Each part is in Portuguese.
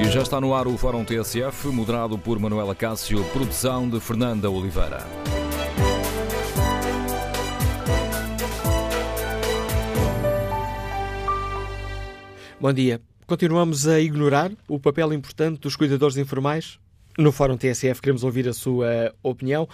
E já está no ar o Fórum TSF, moderado por Manuela Cássio, produção de Fernanda Oliveira. Bom dia. Continuamos a ignorar o papel importante dos cuidadores informais? No Fórum TSF queremos ouvir a sua opinião.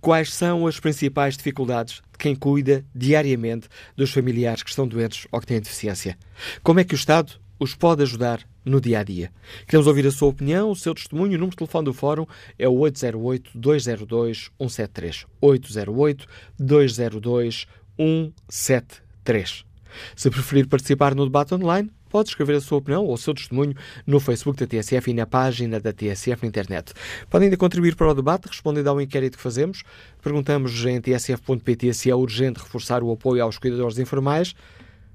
Quais são as principais dificuldades de quem cuida diariamente dos familiares que estão doentes ou que têm deficiência? Como é que o Estado os pode ajudar no dia a dia? Queremos ouvir a sua opinião, o seu testemunho. O número de telefone do Fórum é o 808-202-173. 808-202-173. Se preferir participar no debate online, pode escrever a sua opinião ou o seu testemunho no Facebook da TSF e na página da TSF na internet. Podem ainda contribuir para o debate respondendo ao inquérito que fazemos. Perguntamos em tsf.pt se é urgente reforçar o apoio aos cuidadores informais.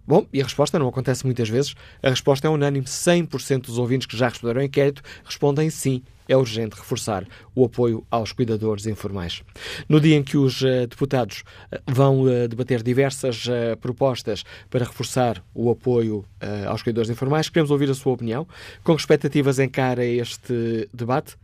Bom, e a resposta não acontece muitas vezes. A resposta é unânime. 100% dos ouvintes que já responderam ao inquérito respondem sim. É urgente reforçar o apoio aos cuidadores informais. No dia em que os uh, deputados uh, vão uh, debater diversas propostas para reforçar o apoio aos cuidadores informais, queremos ouvir a sua opinião. Com expectativas encara este debate?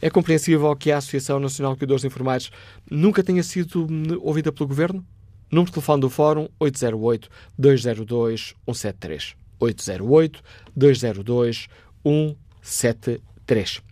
É compreensível que a Associação Nacional de Cuidadores Informais nunca tenha sido hum, ouvida pelo Governo? Número de telefone do Fórum 808-202-173. 808-202-173.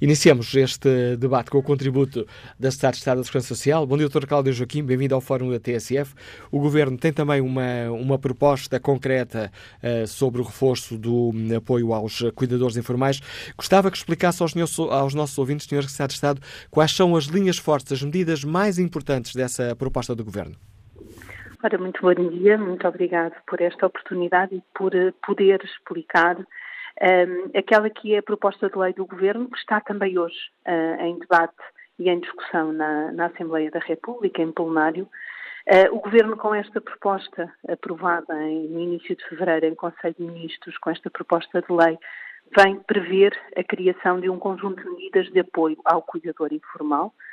Iniciamos este debate com o contributo da Secretaria de Estado da Segurança Social. Bom dia, Dr. Cláudio Joaquim, bem-vindo ao Fórum da TSF. O Governo tem também uma, uma proposta concreta uh, sobre o reforço do um, apoio aos cuidadores informais. Gostava que explicasse aos, aos nossos ouvintes, Sr. Secretário de Estado, quais são as linhas fortes, as medidas mais importantes dessa proposta do Governo. Ora, muito bom dia, muito obrigado por esta oportunidade e por uh, poder explicar um, aquela que é a proposta de lei do Governo, que está também hoje uh, em debate e em discussão na, na, Assembleia da República, em plenário. Uh, o Governo, com esta proposta aprovada em, no início de fevereiro em Conselho de Ministros, com esta proposta de lei, vem prever a criação de um conjunto de medidas de apoio ao cuidador informal, eh,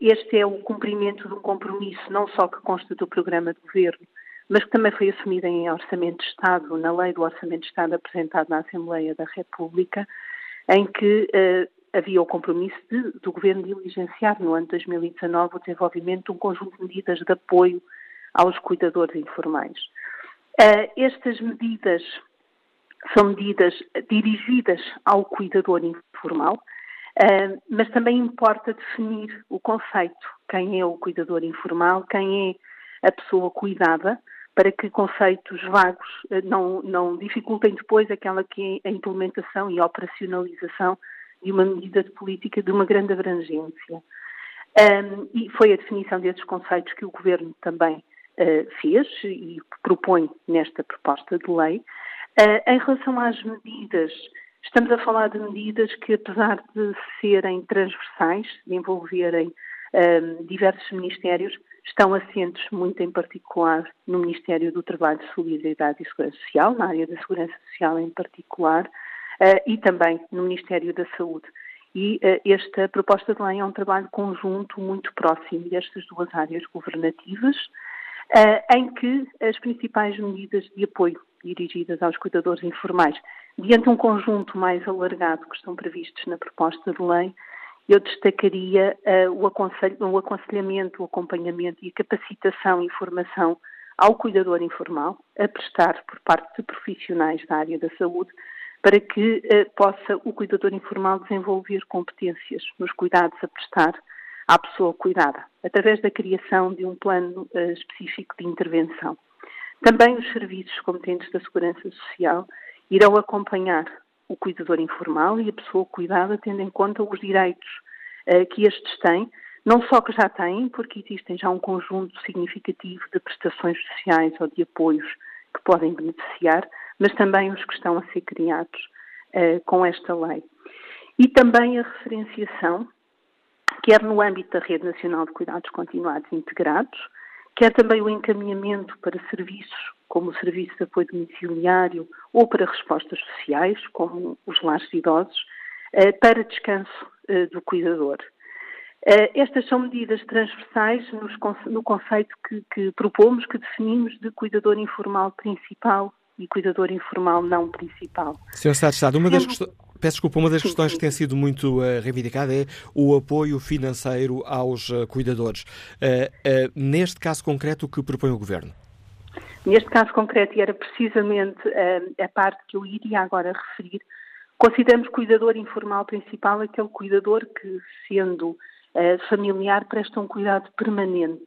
este é o cumprimento de um compromisso não só que consta do programa de governo, mas que também foi assumido em Orçamento de Estado, na Lei do Orçamento de Estado apresentado na Assembleia da República, em que uh, havia o compromisso de, do Governo diligenciar no ano de 2019 o desenvolvimento de um conjunto de medidas de apoio aos cuidadores informais. Uh, estas medidas são medidas dirigidas ao cuidador informal, mas também importa definir o conceito, quem é o cuidador informal, quem é a pessoa cuidada, para que conceitos vagos uh, não, não dificultem depois aquela que é a implementação e operacionalização de uma medida de política de uma grande abrangência. Um, e foi a definição desses conceitos que o Governo também uh, fez e propõe nesta proposta de lei. em relação às medidas Estamos a falar de medidas que, apesar de serem transversais, de envolverem um, diversos ministérios, estão assentes muito em particular no Ministério do Trabalho, Solidariedade e Segurança Social, na área da Segurança Social em particular, uh, e também no Ministério da Saúde. E uh, esta proposta de lei é um trabalho conjunto muito próximo destas duas áreas governativas, uh, em que as principais medidas de apoio dirigidas aos cuidadores informais Diante de um conjunto mais alargado que estão previstos na proposta de lei, eu destacaria uh, o, o, aconselhamento, o acompanhamento e a capacitação e formação ao cuidador informal, a prestar por parte de profissionais da área da saúde, para que uh, possa o cuidador informal desenvolver competências nos cuidados a prestar à pessoa cuidada, através da criação de um plano uh, específico de intervenção. Também os serviços competentes da Segurança Social irão acompanhar o cuidador informal e a pessoa cuidada, tendo em conta os direitos uh, que estes têm, não só que já têm, porque existem já um conjunto significativo de prestações sociais ou de apoios que podem beneficiar, mas também os que estão a ser criados uh, com esta lei. E também a referenciação, quer no âmbito da Rede Nacional de Cuidados Continuados Integrados, quer também o encaminhamento para serviços como o Serviço de Apoio Domiciliário ou para respostas sociais, como os lares de idosos, eh, para descanso eh, do cuidador. Eh, estas são medidas transversais no conceito que, que propomos, que definimos de cuidador informal principal e cuidador informal não principal. Sr. Estado de Estado, uma das questões... peço desculpa, uma das questões que tem sido muito uh, reivindicada é o apoio financeiro aos uh, cuidadores. Uh, neste caso concreto, o que propõe o Governo? Neste caso concreto, e era precisamente a parte que eu iria agora referir, consideramos cuidador informal principal aquele cuidador que, sendo familiar, presta um cuidado permanente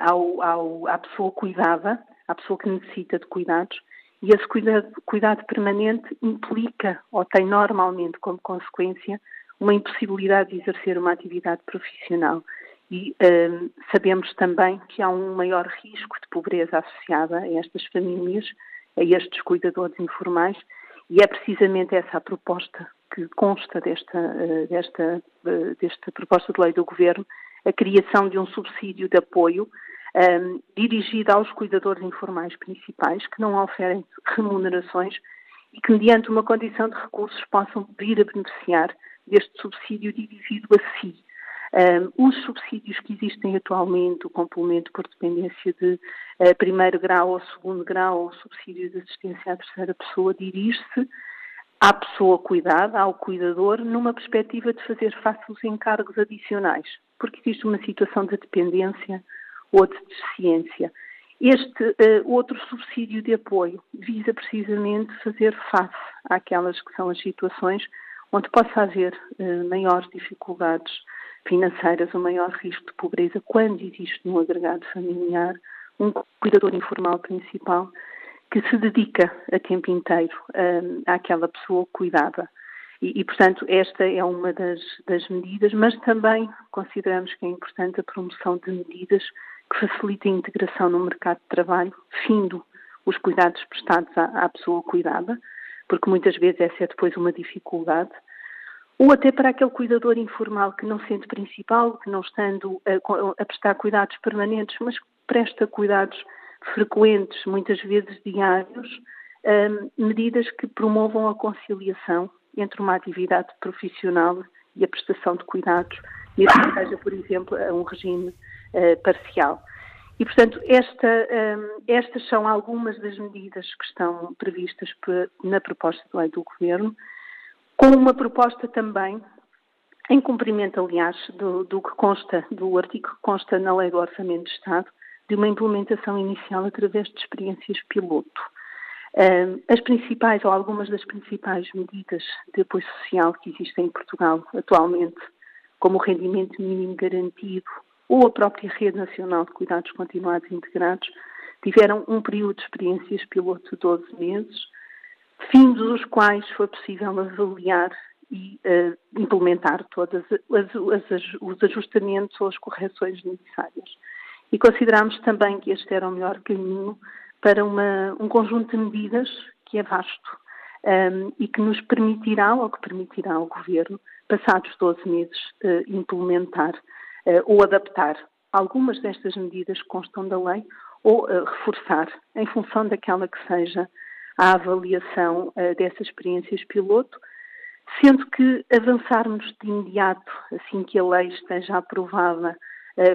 ao, ao, à pessoa cuidada, à pessoa que necessita de cuidados, e esse cuidado, cuidado permanente implica, ou tem normalmente como consequência, uma impossibilidade de exercer uma atividade profissional. E um, sabemos também que há um maior risco de pobreza associada a estas famílias, a estes cuidadores informais, e é precisamente essa a proposta que consta desta, uh, desta, uh, desta proposta de lei do Governo, a criação de um subsídio de apoio um, dirigida aos cuidadores informais principais, que não oferem remunerações e que, mediante uma condição de recursos, possam vir a beneficiar deste subsídio dirigido a si. Um, os subsídios que existem atualmente, o complemento por dependência de uh, primeiro grau ou segundo grau, ou subsídio de assistência à terceira pessoa, dirige-se à pessoa cuidada, ao cuidador, numa perspectiva de fazer face aos encargos adicionais, porque existe uma situação de dependência ou de deficiência. Este uh, outro subsídio de apoio visa precisamente fazer face àquelas que são as situações onde possa haver uh, maiores dificuldades financeiras ou maior risco de pobreza quando existe no agregado familiar um cuidador informal principal que se dedica a tempo inteiro um, àquela pessoa cuidada. E, e, portanto, esta é uma das, das medidas, mas também consideramos que é importante a promoção de medidas que facilite a integração no mercado de trabalho, findo os cuidados prestados à, à pessoa cuidada, porque muitas vezes essa é depois uma dificuldade, ou até para aquele cuidador informal que não sente principal, que não estando a, a prestar cuidados permanentes, mas presta cuidados frequentes, muitas vezes diários, um, medidas que promovam a conciliação entre uma atividade profissional e a prestação de cuidados, mesmo que seja, por exemplo, a um regime uh, parcial. E, portanto, esta, um, estas são algumas das medidas que estão previstas na proposta de lei do Governo, com uma proposta também, em cumprimento, aliás, do, do que consta, do artigo que consta na Lei do Orçamento de Estado, de uma implementação inicial através de experiências piloto. As principais, ou algumas das principais medidas de apoio social que existem em Portugal atualmente, como o rendimento mínimo garantido, ou a própria Rede Nacional de Cuidados Continuados Integrados, tiveram um período de experiências piloto de 12 meses, fins dos quais foi possível avaliar e uh, implementar todos os ajustamentos ou as correções necessárias. E consideramos também que este era o melhor caminho para uma, um conjunto de medidas que é vasto um, ehm, e que nos permitirá, ou que permitirá ao Governo, passados 12 meses, uh, implementar uh, ou adaptar algumas destas medidas que constam da lei ou reforçar em função daquela que seja a avaliação uh, dessas experiências piloto, sendo que avançarmos de imediato, assim que a lei esteja aprovada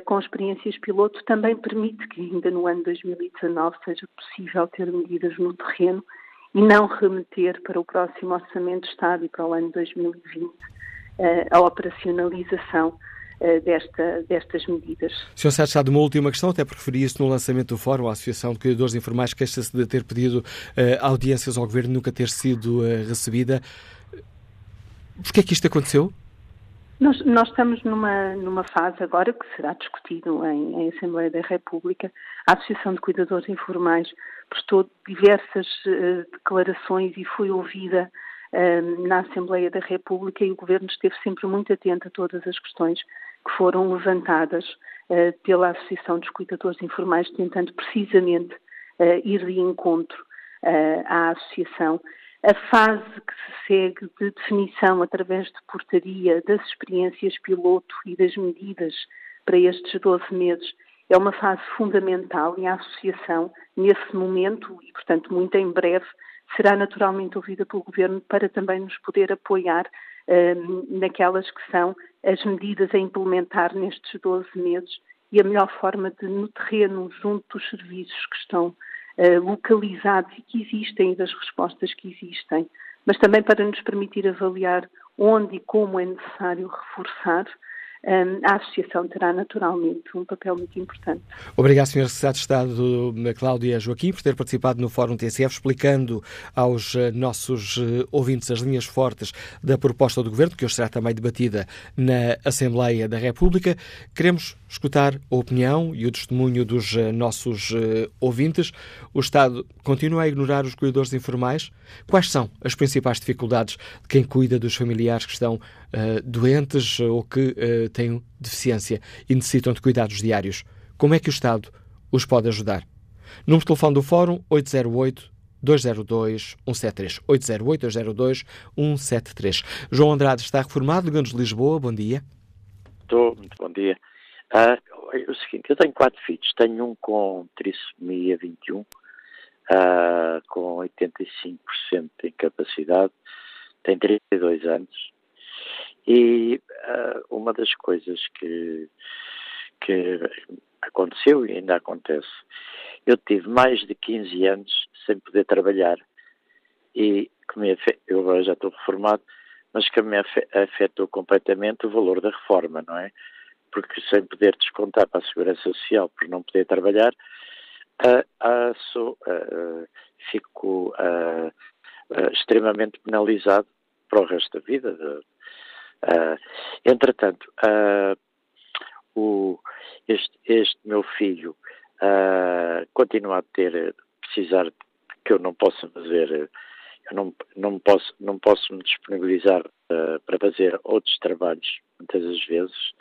com experiências piloto, também permite que ainda no ano 2019 seja possível ter medidas no terreno e não remeter para o próximo Orçamento de Estado e para o ano 2020 a operacionalização eh, desta, destas medidas. Sr. Sérgio Sá, de uma última questão, até porque referi isso no lançamento do fórum, a Associação de Cuidadores Informais queixa-se de ter pedido uh, audiências ao Governo nunca ter sido uh, recebida. Porquê é que isto aconteceu? Nós, nós, estamos numa, numa fase agora que será discutido em, em, Assembleia da República. A Associação de Cuidadores Informais prestou diversas uh, declarações e foi ouvida uh, na Assembleia da República e o Governo esteve sempre muito atento a todas as questões que foram levantadas uh, pela Associação dos Cuidadores Informais, tentando precisamente uh, ir de encontro uh, à Associação. A fase que se segue de definição através de portaria das experiências piloto e das medidas para estes 12 meses é uma fase fundamental e a Associação, nesse momento, e portanto muito em breve, será naturalmente ouvida pelo Governo para também nos poder apoiar naquelas que são as medidas a implementar nestes 12 meses e a melhor forma de, no terreno, junto dos serviços que estão uh, localizados e que existem e das respostas que existem, mas também para nos permitir avaliar onde e como é necessário reforçar a Associação terá naturalmente um papel muito importante. Obrigado, Sr. Secretário de Estado Cláudia Joaquim, por ter participado no Fórum TSF, explicando aos eh, nossos eh, ouvintes as linhas fortes da proposta do Governo, que hoje será também debatida na Assembleia da República. Queremos escutar a opinião e o testemunho dos eh, nossos ouvintes. O Estado continua a ignorar os cuidadores informais? Quais são as principais dificuldades de quem cuida dos familiares que estão uh, doentes ou que uh, têm deficiência e necessitam de cuidados diários. Como é que o Estado os pode ajudar? Número de telefone do Fórum 808 202 173. 808 202 173. João Andrade está reformado, Ligando de Lisboa. Bom dia. Estou, muito bom dia. Uh, é o seguinte, eu tenho quatro filhos. Tenho um com trissomia 21, uh, com 85% de incapacidade, tem 32 anos e uh, uma das coisas que, que aconteceu e ainda acontece, eu tive mais de 15 anos sem poder trabalhar e que me eu agora já estou reformado, mas que me afetou completamente o valor da reforma, não é? Porque sem poder descontar para a Segurança Social por não poder trabalhar, uh, uh, sou, uh, fico extremamente penalizado para o resto da vida, Uh, entretanto, uh, o, este, este, meu filho uh, continua a ter, precisar que eu não possa fazer, eu não, não, posso, não posso me disponibilizar para fazer outros trabalhos, muitas das vezes,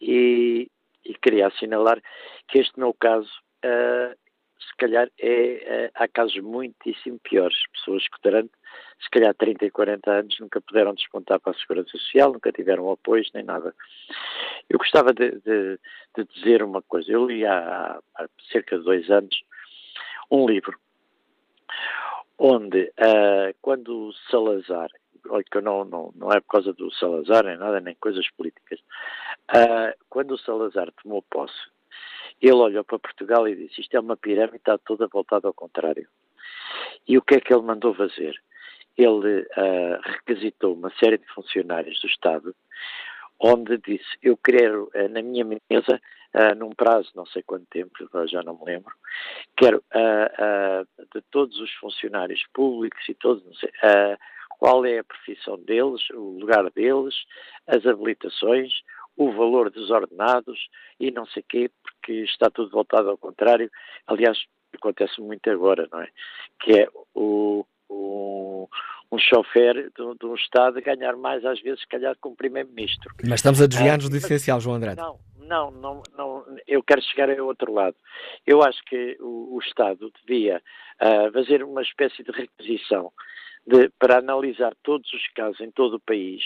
e, e queria assinalar que este meu caso se calhar é, há casos muitíssimo piores, pessoas que durante se calhar 30 e 40 anos nunca puderam descontar para a Segurança Social, nunca tiveram apoio nem nada. Eu gostava de, de, de dizer uma coisa, eu li há, há, cerca de dois anos um livro onde uh, quando Salazar, olha que não, não, não é por causa do Salazar nem nada, nem coisas políticas, uh, quando o Salazar tomou posse, ele olhou para Portugal e disse: Isto é uma pirâmide, está toda voltada ao contrário. E o que é que ele mandou fazer? Ele uh, requisitou uma série de funcionários do Estado, onde disse: Eu quero uh, na minha mesa, uh, num prazo não sei quanto tempo, já não me lembro, quero de todos os funcionários públicos e todos, sei, qual é a profissão deles, o lugar deles, as habilitações, o valor dos ordenados e não sei quê, porque está tudo voltado ao contrário. Aliás, acontece muito agora, não é? Que é o, o um chofer de, de, um Estado ganhar mais, às vezes, se calhar, que um Primeiro-Ministro. Mas estamos a desviar-nos ah, do essencial, João Andrade. Não, não, não, não, eu quero chegar ao outro lado. Eu acho que o, o Estado devia uh, fazer uma espécie de requisição de, para analisar todos os casos em todo o país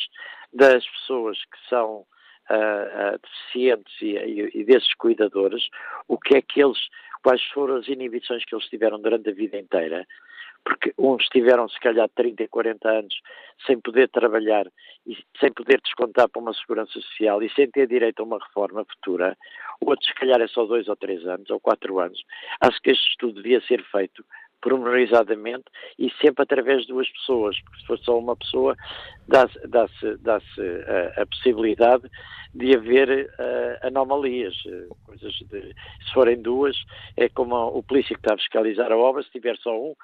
das pessoas que são uh, uh, deficientes e, e, e, desses cuidadores, o que é que eles, quais foram as inibições que eles tiveram durante a vida inteira, porque uns tiveram se calhar 30 e 40 anos sem poder trabalhar e sem poder descontar para uma segurança social e sem ter direito a uma reforma futura, outros se calhar é só dois ou três anos ou quatro anos. Acho que este estudo devia ser feito pormenorizadamente e sempre através de duas pessoas, porque se for só uma pessoa, dá-se dá dá a, a, possibilidade de haver uh, anomalias, uh, coisas de, se forem duas, é como o polícia que está a fiscalizar a obra, se tiver só um,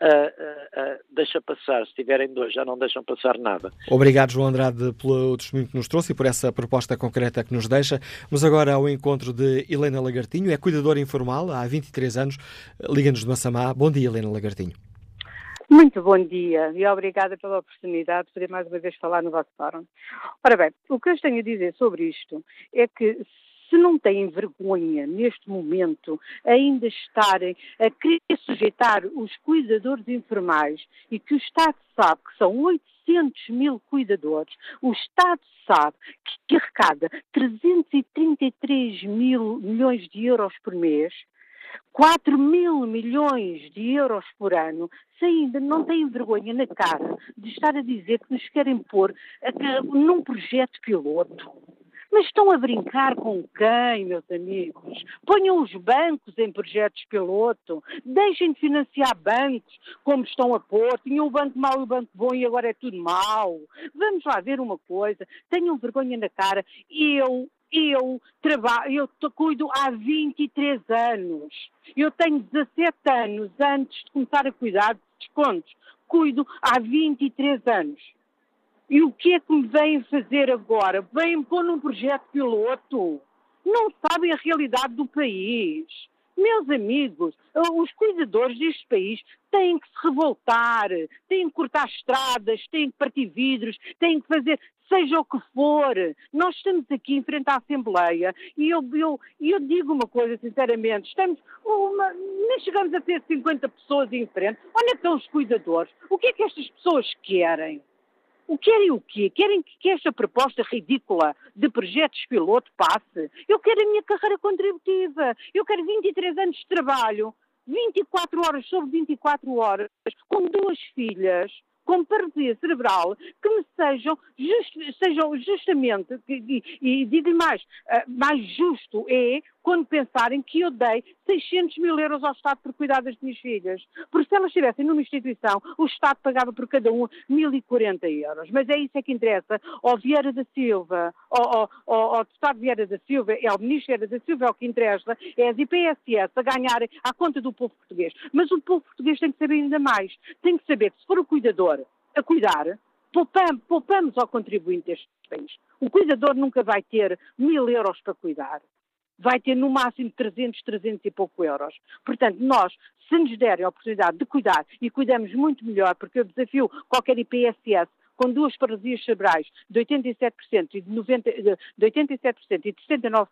uh, deixa passar. Se tiverem dois, já não deixam passar nada. Obrigado, João Andrade, pelo testemunho que nos trouxe e por essa proposta concreta que nos deixa. Mas agora ao encontro de Helena Lagartinho, é cuidadora informal há 23 anos, liga-nos de Massamá. Bom dia, Helena Lagartinho. Muito bom dia e obrigada pela oportunidade de poder mais uma vez falar no vosso fórum. Ora bem, o que eu tenho a dizer sobre isto é que se não têm vergonha neste momento ainda estarem a querer sujeitar os cuidadores informais e que o Estado sabe que são 800 mil cuidadores, o Estado sabe que arrecada 333 mil milhões de euros por mês, 4 mil milhões de euros por ano, se ainda não têm vergonha na cara de estar a dizer que nos querem pôr num projeto piloto Mas estão a brincar com quem, meus amigos? Ponham os bancos em projetos piloto, deixem de financiar bancos como estão a pôr. Tinham o banco mau e o banco bom e agora é tudo mau. Vamos lá ver uma coisa, tenham vergonha na cara. Eu eu trabalho, eu cuido há 23 anos. Eu tenho 17 anos antes de começar a cuidar de descontos. Cuido há 23 anos. E o que é que me vêm fazer agora? Vêm pôr num projeto piloto. Não sabem a realidade do país. Meus amigos, os cuidadores deste país têm que se revoltar, têm que cortar estradas, têm que partir vidros, têm que fazer seja o que for. Nós estamos aqui em frente à Assembleia e eu, eu, eu digo uma coisa sinceramente, estamos uma, nem chegamos a ter 50 pessoas em frente. É que estão os cuidadores? O que é que estas pessoas querem? O querem o quê? Querem que esta proposta ridícula de projetos piloto passe? Eu quero a minha carreira contributiva. Eu quero 23 anos de trabalho, 24 horas sobre 24 horas, com duas filhas, com paralisia cerebral que me sejam, just, sejam justamente, e, e digo-lhe mais, uh, mais justo é quando pensarem que eu dei 600 mil euros ao Estado por cuidar das minhas filhas. Porque se elas estivessem numa instituição, o Estado pagava por cada um 1.040 euros. Mas é isso é que interessa ao Vieira da Silva, ao, ao, ao, deputado Vieira da Silva, é ao ministro Vieira da Silva, é o que interessa, é as IPSS a ganharem à conta do povo português. Mas o povo português tem que saber ainda mais. Tem que saber que se for o cuidador a cuidar, poupamos, poupamos ao contribuinte deste país. O cuidador nunca vai ter mil euros para cuidar vai ter no máximo 300, 300 e pouco euros. Portanto, nós, se nos derem a oportunidade de cuidar e cuidamos muito melhor, porque eu desafio qualquer IPSS com duas paralisias cerebrais de 87% e de, 90, de 87% e de 69%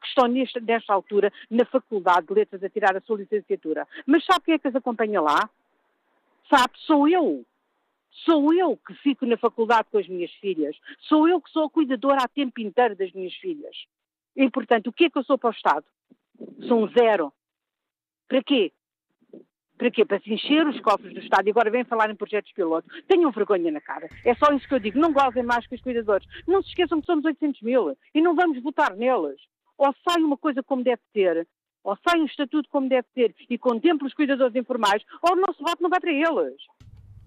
que estão nesta, nesta altura na Faculdade de Letras a tirar a sua licenciatura. Mas sabe quem é que as acompanha lá? Sabe, sou eu. Sou eu que fico na faculdade com as minhas filhas. Sou eu que sou a cuidadora a tempo inteiro das minhas filhas. E, portanto, o que é que eu sou para o Estado? Sou um zero. Para quê? Para quê? Para se encher os cofres do Estado e agora vem falar em projetos piloto. Tenham vergonha na cara. É só isso que eu digo. Não gozem mais que os cuidadores. Não se esqueçam que somos 800 mil e não vamos votar neles. Ou sai uma coisa como deve ser, ou sai um estatuto como deve ser e contempla os cuidadores informais, ou o nosso voto não vai para eles.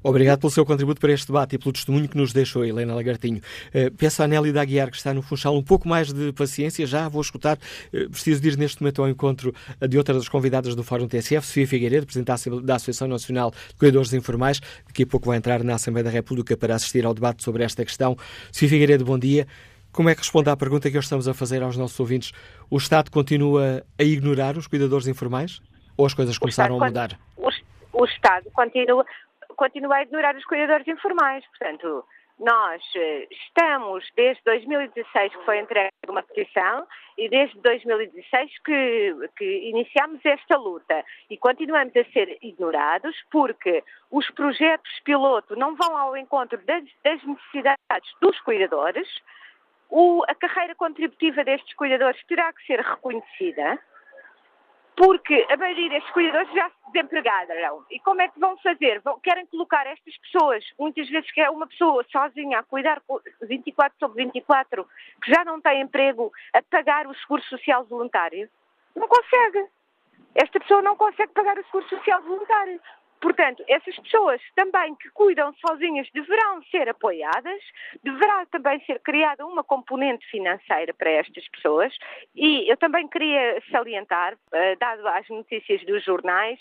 Obrigado pelo seu contributo para este debate e pelo testemunho que nos deixou, Helena Lagartinho. Uh, peço à Nélida Aguiar, que está no Funchal, um pouco mais de paciência. Já vou escutar. Uh, preciso de ir neste momento ao encontro de outra das convidadas do Fórum TSF, Sofia Figueiredo, Presidente da Associação Nacional de Cuidadores Informais. Daqui a pouco vai entrar na Assembleia da República para assistir ao debate sobre esta questão. Sofia Figueiredo, bom dia. Como é que responde à pergunta que hoje estamos a fazer aos nossos ouvintes? O Estado continua a ignorar os cuidadores informais? Ou as coisas começaram a mudar? O, o Estado continua continua a ignorar os cuidadores informais. Portanto, nós eh, estamos desde 2016 que foi entregue uma petição e desde 2016 que, que iniciamos esta luta. E continuamos a ser ignorados porque os projetos piloto não vão ao encontro das, das necessidades dos cuidadores, o, a carreira contributiva destes cuidadores terá que ser reconhecida porque a maioria destes cuidadores já se desempregaram. E como é que vão fazer? Vão, querem colocar estas pessoas, muitas vezes que é uma pessoa sozinha a cuidar 24 sobre 24, que já não tem emprego, a pagar o seguro social voluntário? Não consegue. Esta pessoa não consegue pagar o seguro social voluntário. Portanto, essas pessoas também que cuidam sozinhas deverão ser apoiadas, deverá também ser criada uma componente financeira para estas pessoas. E eu também queria salientar, eh, dado as notícias dos jornais,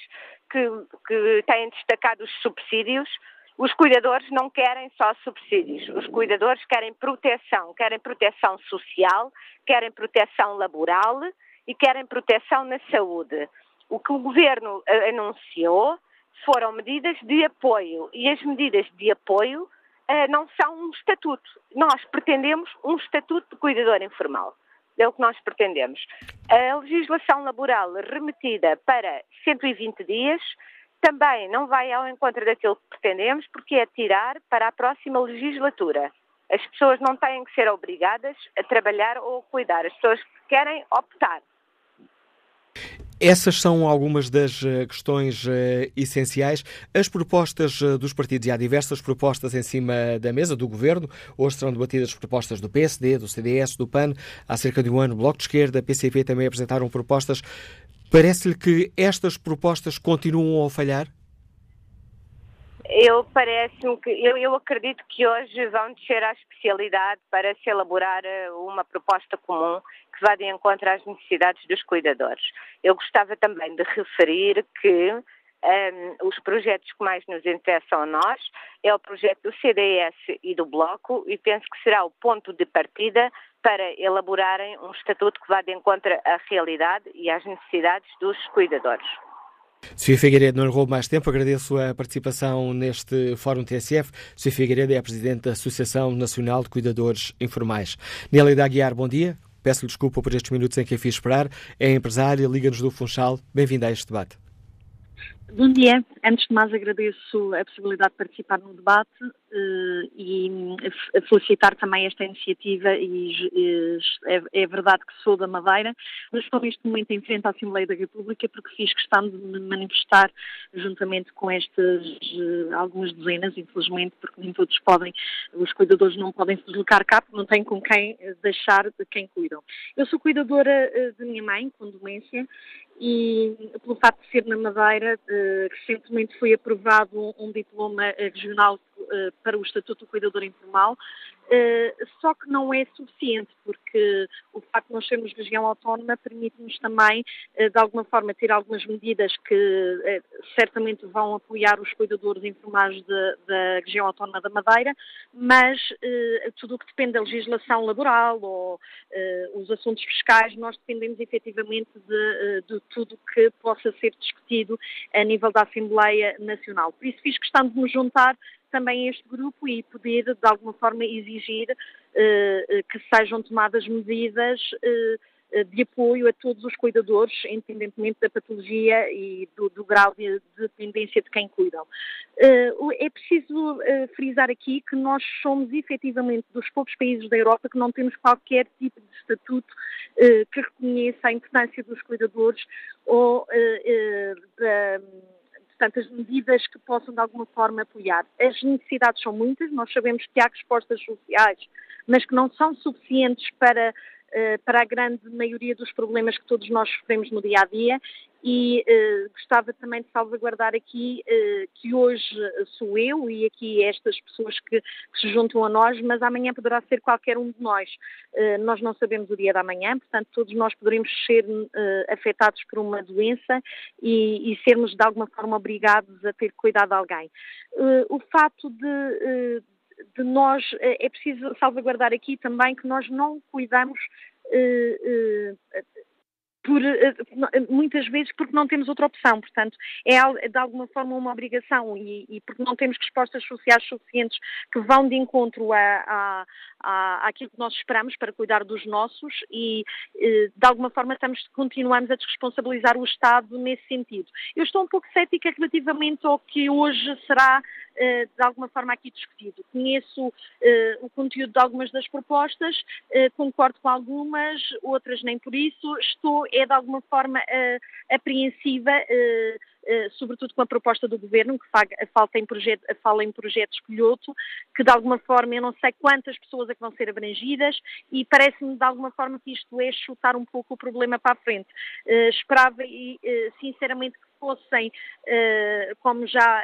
que, que têm destacado os subsídios, os cuidadores não querem só subsídios, os cuidadores querem proteção, querem proteção social, querem proteção laboral e querem proteção na saúde. O que o governo eh, anunciou foram medidas de apoio e as medidas de apoio uh, não são um estatuto. Nós pretendemos um estatuto de cuidador informal. É o que nós pretendemos. A legislação laboral remetida para 120 dias também não vai ao encontro daquilo que pretendemos, porque é tirar para a próxima legislatura. As pessoas não têm que ser obrigadas a trabalhar ou a cuidar, as pessoas querem optar. Essas são algumas das questões essenciais. As propostas dos partidos, e há diversas propostas em cima da mesa do governo. Hoje serão debatidas propostas do PSD, do CDS, do PAN. Há cerca de um ano, Bloco de Esquerda, PCP também apresentaram propostas. Parece-lhe que estas propostas continuam a falhar? Eu parece-me que eu, eu acredito que hoje vão descer à especialidade para se elaborar eh, uma proposta comum que vá de encontro às necessidades dos cuidadores. Eu gostava também de referir que um, os projetos que mais nos interessam a nós é o projeto do CDS e do Bloco e penso que será o ponto de partida para elaborarem um estatuto que vá de encontro à realidade e às necessidades dos cuidadores. Sofia Figueiredo, não roubo mais tempo, agradeço a participação neste Fórum TSF. Sofia Figueiredo é a Presidente da Associação Nacional de Cuidadores Informais. Nélida Aguiar, bom dia. Peço-lhe desculpa por estes minutos em que a fiz esperar. É empresária, liga-nos do Funchal. Bem-vinda a este debate. Bom dia. Antes de mais, agradeço a possibilidade de participar no debate e felicitar também esta iniciativa. E é, é, verdade que sou da Madeira, mas estou neste momento em frente à Assembleia da República porque fiz questão de me manifestar juntamente com estas algumas dezenas, infelizmente, porque nem todos podem, os cuidadores não podem se deslocar cá porque não têm com quem deixar de quem cuidam. Eu sou cuidadora de minha mãe com demência e pelo facto de ser na Madeira, recentemente foi aprovado um, diploma eh, regional para o Estatuto do Cuidador Informal, uh, só que não é suficiente, porque o facto de nós sermos região autónoma permite-nos também, de alguma forma, ter algumas medidas que certamente vão apoiar os cuidadores informais da região autónoma da Madeira, mas tudo o que depende da legislação laboral ou os assuntos fiscais, nós dependemos efetivamente de, de tudo que possa ser discutido a nível da Assembleia Nacional. Por isso fiz questão de me juntar também este grupo e poder, de alguma forma, exigir uh, que sejam tomadas medidas uh, de apoio a todos os cuidadores, independentemente da patologia e do, do grau de, dependência de quem cuidam. é preciso frisar aqui que nós somos efetivamente dos poucos países da Europa que não temos qualquer tipo de estatuto que reconheça a importância dos cuidadores ou da portanto, as medidas que possam de alguma forma apoiar. As necessidades são muitas, nós sabemos que há respostas sociais, mas que não são suficientes para eh, para a grande maioria dos problemas que todos nós sofremos no dia a dia e uh, gostava também de salvaguardar aqui uh, que hoje sou eu e aqui estas pessoas que, que, se juntam a nós, mas amanhã poderá ser qualquer um de nós. Uh, nós não sabemos o dia da manhã, portanto todos nós poderemos ser afetados por uma doença e, e, sermos de alguma forma obrigados a ter cuidado de alguém. o fato de de nós, é preciso salvaguardar aqui também que nós não cuidamos por, muitas vezes porque não temos outra opção, portanto é de alguma forma uma obrigação e, e porque não temos respostas sociais suficientes que vão de encontro a, a, a, àquilo que nós esperamos para cuidar dos nossos e de alguma forma estamos, continuamos a desresponsabilizar o Estado nesse sentido. Eu estou um pouco cética relativamente ao que hoje será eh, de alguma forma aqui discutido. Conheço eh, o conteúdo de algumas das propostas, eh, concordo com algumas, outras nem por isso. Estou, é de alguma forma apreensiva eh, sobretudo com a proposta do Governo, que falta em fala em projetos piloto, que de alguma forma eu não sei quantas pessoas é que vão ser abrangidas e parece-me de alguma forma que isto é chutar um pouco o problema para a frente. Esperava e sinceramente que fossem, como já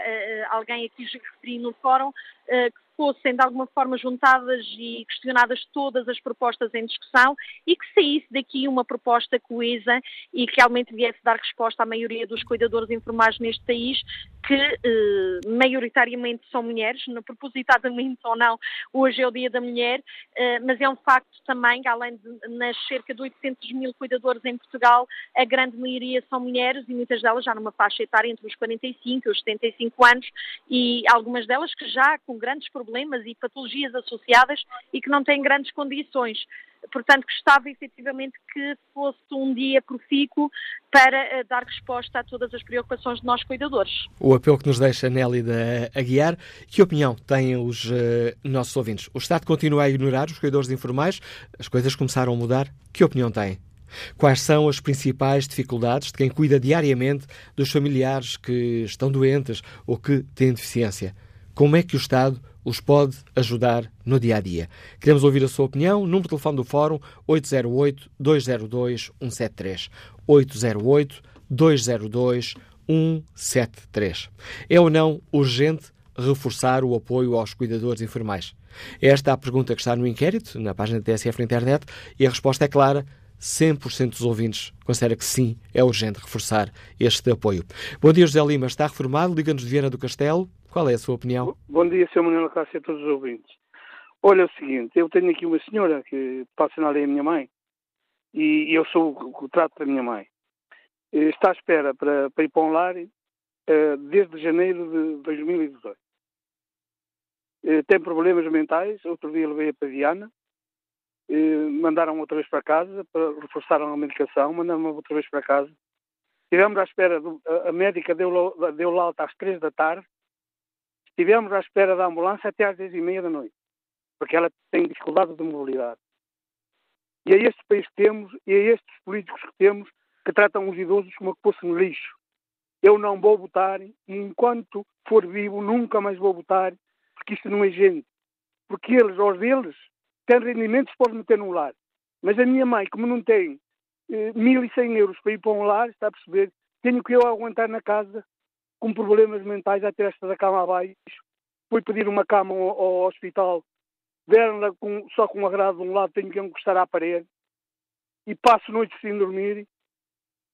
alguém aqui referiu no fórum, que fossem de alguma forma juntadas e questionadas todas as propostas em discussão e que saísse daqui uma proposta coesa e que realmente viesse dar resposta à maioria dos cuidadores informais neste país, que eh, maioritariamente são mulheres, não, propositadamente ou não, hoje é o Dia da Mulher, eh, mas é um facto também, além de nas cerca de 800 mil cuidadores em Portugal, a grande maioria são mulheres e muitas delas já numa faixa etária entre os 45 e os 75 anos e algumas delas que já com grandes problemas problemas e patologias associadas e que não têm grandes condições. Portanto, gostava efetivamente que fosse um dia profícuo para uh, dar resposta a todas as preocupações de nós cuidadores. O apelo que nos deixa Nélida Aguiar, que opinião têm os uh, nossos ouvintes? O Estado continua a ignorar os cuidadores informais? As coisas começaram a mudar? Que opinião têm? Quais são as principais dificuldades de quem cuida diariamente dos familiares que estão doentes ou que têm deficiência? Como é que o Estado os pode ajudar no dia a dia? Queremos ouvir a sua opinião. Número de telefone do Fórum 808-202-173. 808-202-173. É ou não urgente reforçar o apoio aos cuidadores informais? Esta é a pergunta que está no inquérito, na página da TSF na internet, e a resposta é clara. 100% dos ouvintes considera que sim, é urgente reforçar este apoio. Bom dia, José Lima. Está reformado, liga-nos de Viana do Castelo. Qual é a sua opinião? Bom dia, Sr. Manuel Cássio a todos os ouvintes. Olha é o seguinte, eu tenho aqui uma senhora que passa na lei a minha mãe e eu sou o, trato da minha mãe. Eh, está à espera para, para ir para um lar uh, desde janeiro de 2018. Uh, tem problemas mentais, outro dia levei a Viana, mandaram outra vez para casa, para, reforçaram a medicação, mandaram outra vez para casa. Estivemos à espera, a, médica deu, deu lá às três da tarde, estivemos à espera da ambulância até às dez e meia da noite, porque ela tem dificuldade de mobilidade. E é este país que temos, e é estes políticos que temos, que tratam os idosos como se fossem lixo. Eu não vou votar, e enquanto for vivo, nunca mais vou votar, porque isto não é gente. Porque eles, aos deles, tem rendimentos, pode meter no lar. Mas a minha mãe, como não tem eh, 1.100 euros para ir para um lar, está a perceber, tenho que eu aguentar na casa com problemas mentais até esta da cama abaixo. Fui pedir uma cama ao, ao hospital, deram-la com, só com a grade de um lado, tenho que encostar à parede. E passo noites sem dormir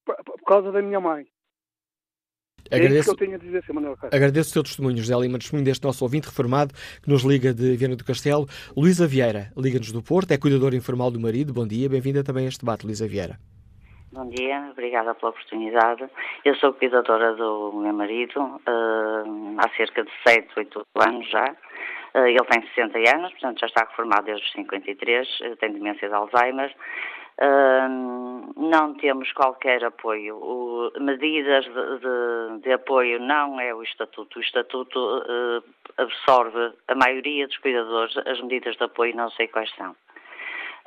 por, por causa da minha mãe. Agradeço, é isso que eu tenho a dizer. Agradeço o seu testemunho, José Lima, testemunho deste nosso ouvinte reformado que nos liga de Viana do Castelo. Luísa Vieira, liga-nos do Porto, é cuidadora informal do marido. Bom dia, bem-vinda também a este debate, Luísa Vieira. Bom dia, obrigada pela oportunidade. Eu sou cuidadora do meu marido uh, há cerca de 7, 8 anos já. Uh, ele tem 60 anos, portanto já está reformado desde os 53, uh, tem demência de Alzheimer não temos qualquer apoio. O, medidas de, de, de, apoio não é o Estatuto. O Estatuto uh, absorve a maioria dos cuidadores, as medidas de apoio não sei quais são.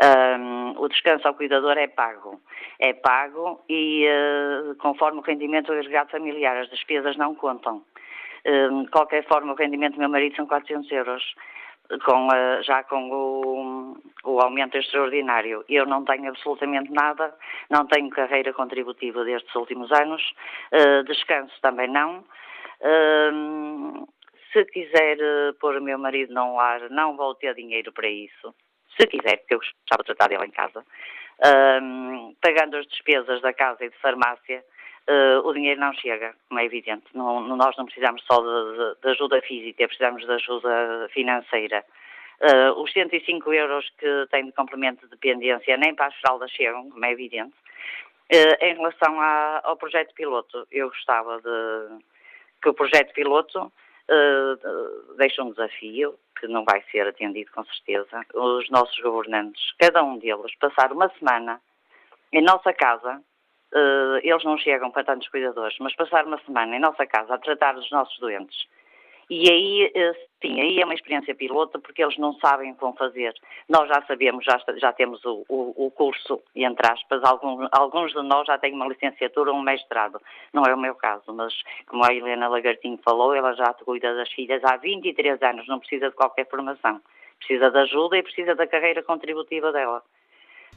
Um, o descanso ao cuidador é pago. É pago e, uh, conforme o rendimento do agregado familiar, as despesas não contam. Um, de qualquer forma, o rendimento do meu marido são 400 euros com a, já com o, o, aumento extraordinário. Eu não tenho absolutamente nada, não tenho carreira contributiva destes últimos anos, uh, descanso também não. Uh, se quiser uh, pôr o meu marido num lar, não vou ter dinheiro para isso. Se quiser, porque eu gostava de tratar dele em casa. pagando as despesas da casa e de farmácia, uh, o dinheiro não chega, como é evidente. Não, nós não precisamos só de, de, ajuda física, precisamos de ajuda financeira. Uh, os 105 euros que tem de complemento de dependência nem para as fraldas chegam, como é evidente. Uh, em relação à, ao projeto piloto, eu gostava de que o projeto piloto uh, deixe um desafio que não vai ser atendido com certeza. Os nossos governantes, cada um deles, passar uma semana em nossa casa uh, eles não chegam para tantos cuidadores, mas passar uma semana em nossa casa a tratar dos nossos doentes. E aí, uh, sim, aí é uma experiência pilota porque eles não sabem como fazer. Nós já sabemos, já, já temos o, o, o curso, entre aspas, alguns, alguns de nós já têm uma licenciatura ou um mestrado. Não é o meu caso, mas como a Helena Lagartinho falou, ela já cuida das filhas há 23 anos, não precisa de qualquer formação. Precisa de ajuda e precisa da carreira contributiva dela.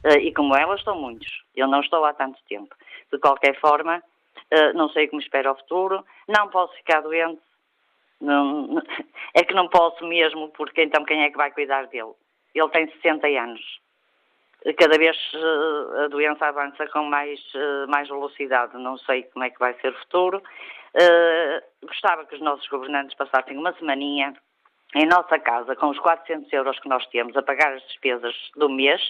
Uh, e como ela, estão muitos. Eu não estou há tanto tempo. De qualquer forma, uh, não sei como espera o futuro, não posso ficar doente. Não, é que não posso mesmo, porque então quem é que vai cuidar dele? Ele tem 60 anos. Cada vez uh, a doença avança com mais, mais velocidade. Não sei como é que vai ser o futuro. gostava que os nossos governantes passassem uma semaninha em nossa casa, com os 400 euros que nós temos, a pagar as despesas do mês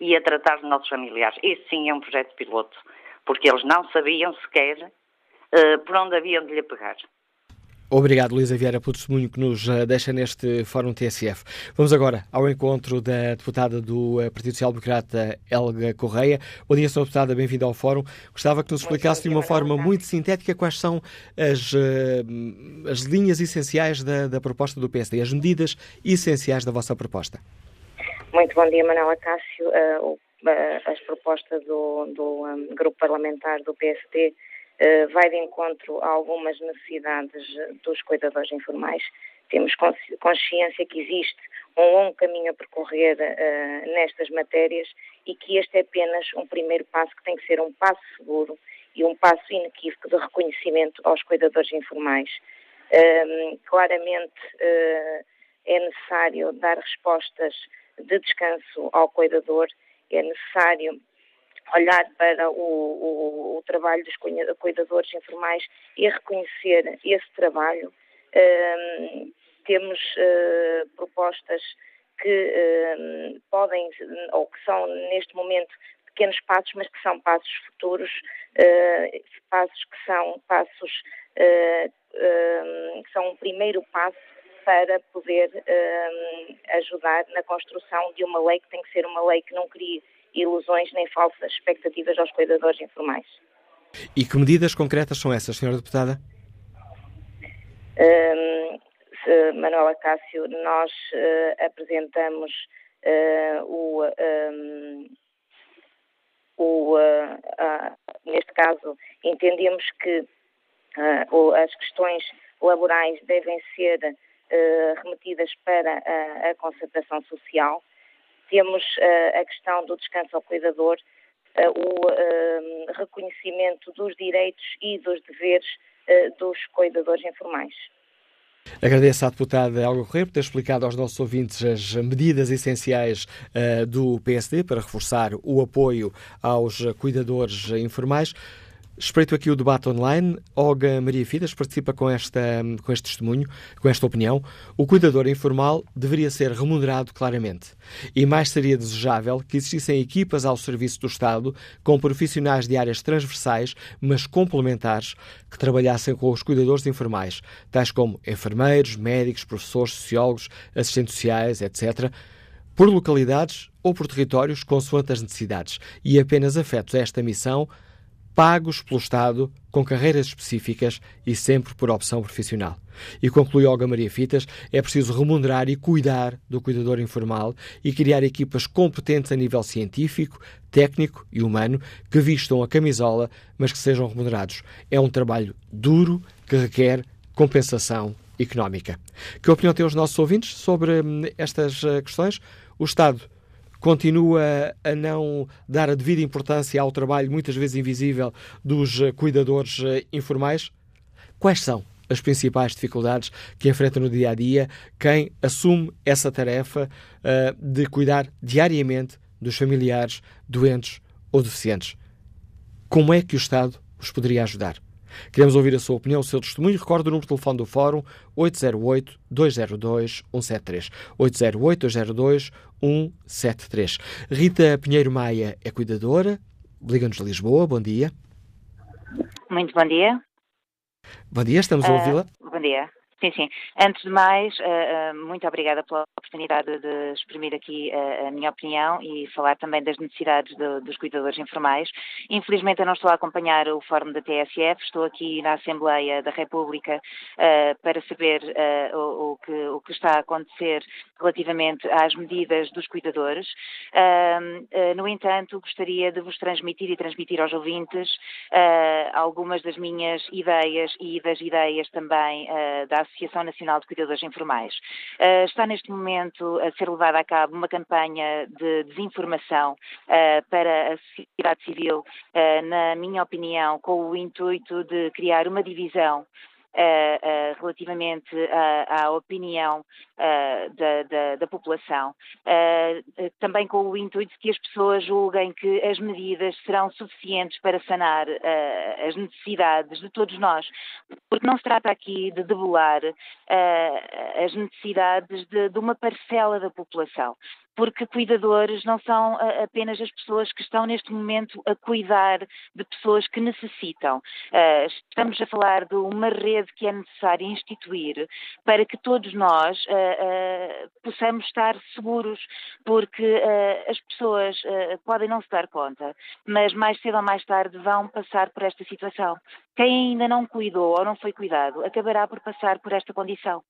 e a tratar dos nossos familiares. Isso sim é um projeto piloto, porque eles não sabiam sequer uh, por onde haviam de lhe pegar. Obrigado, Luísa Vieira, pelo testemunho que nos eh, deixa neste Fórum TSF. Vamos agora ao encontro da deputada do eh, Partido Social Democrata, Helga Correia. Bom dia, Sra. Deputada, bem-vinda ao Fórum. Gostava que nos explicasse de uma forma muito sintética quais são as, eh, as linhas essenciais da, da proposta do PSD, as medidas essenciais da vossa proposta. Muito bom dia, Manuela Cássio. Uh, as propostas do, do um, grupo parlamentar do PSD vai de encontro a algumas necessidades dos cuidadores informais. Temos consciência que existe um longo caminho a percorrer uh, nestas matérias e que este é apenas um primeiro passo que tem que ser um passo seguro e um passo inequívoco de reconhecimento aos cuidadores informais. Um, claramente uh, é necessário dar respostas de descanso ao cuidador, é necessário olhar para o, o, o, trabalho dos cuidadores informais e reconhecer esse trabalho. Um, temos uh, propostas que um, podem, ou que são neste momento pequenos passos, mas que são passos futuros, uh, passos que são passos uh, que são um primeiro passo para poder ajudar na construção de uma lei que tem que ser uma lei que não crie ilusões nem falsas expectativas aos cuidadores informais. E que medidas concretas são essas, Sra. Deputada? Um, Manuela Cássio, nós uh, apresentamos uh, o, um, o uh, neste caso, entendemos que as questões laborais devem ser remetidas para a, a, concertação social. Temos uh, a questão do descanso ao cuidador, uh, o reconhecimento dos direitos e dos deveres dos cuidadores informais. Agradeço à deputada Elga Correia por ter explicado aos nossos ouvintes as medidas essenciais uh, do PSD para reforçar o apoio aos cuidadores informais. Espreito aqui o debate online. Olga Maria Fidas participa com, esta, com este testemunho, com esta opinião. O cuidador informal deveria ser remunerado claramente. E mais seria desejável que existissem equipas ao serviço do Estado com profissionais de áreas transversais, mas complementares, que trabalhassem com os cuidadores informais, tais como enfermeiros, médicos, professores, sociólogos, assistentes sociais, etc., por localidades ou por territórios, consoante as necessidades, e apenas afetos a esta missão pagos pelo Estado, com carreiras específicas e sempre por opção profissional. E conclui Olga Maria Fitas, é preciso remunerar e cuidar do cuidador informal e criar equipas competentes a nível científico, técnico e humano que vistam a camisola, mas que sejam remunerados. É um trabalho duro que requer compensação económica. Que opinião têm os nossos ouvintes sobre hum, estas eh, questões? O Estado continua a não dar a devida importância ao trabalho, muitas vezes invisível, dos eh, cuidadores eh, informais? Quais são as principais dificuldades que enfrenta no dia a dia quem assume essa tarefa uh, de cuidar diariamente dos familiares doentes ou deficientes? Como é que o Estado os poderia ajudar? Queremos ouvir a sua opinião, o seu testemunho. Recordo o número de telefone do Fórum 808-202-173. 808-202-173. Rita Pinheiro Maia é cuidadora, liga-nos de Lisboa. Bom dia. Muito bom dia. Bom dia, estamos a ouvi-la. Uh, bom dia. Sim, sim. Antes de mais, uh, uh, muito obrigada pela oportunidade de exprimir aqui uh, a minha opinião e falar também das necessidades de, dos cuidadores informais. Infelizmente, eu não estou a acompanhar o fórum da TSF, estou aqui na Assembleia da República para saber o que está a acontecer relativamente às medidas dos cuidadores. no entanto, gostaria de vos transmitir e transmitir aos ouvintes algumas das minhas ideias e das ideias também da Associação Nacional de Cuidadores Informais. Uh, está neste momento a ser levada a cabo uma campanha de desinformação uh, para a sociedade civil, uh, na minha opinião, com o intuito de criar uma divisão Uh, uh, relativamente à, à opinião da, da, da, população, também com o intuito de que as pessoas julguem que as medidas serão suficientes para sanar as necessidades de todos nós, porque não se trata aqui de debelar as necessidades de, de uma parcela da população. Porque cuidadores não são apenas as pessoas que estão neste momento a cuidar de pessoas que necessitam. Estamos a falar de uma rede que é necessária instituir para que todos nós possamos estar seguros, porque as pessoas podem não se dar conta, mas mais cedo ou mais tarde vão passar por esta situação. Quem ainda não cuidou ou não foi cuidado acabará por passar por esta condição.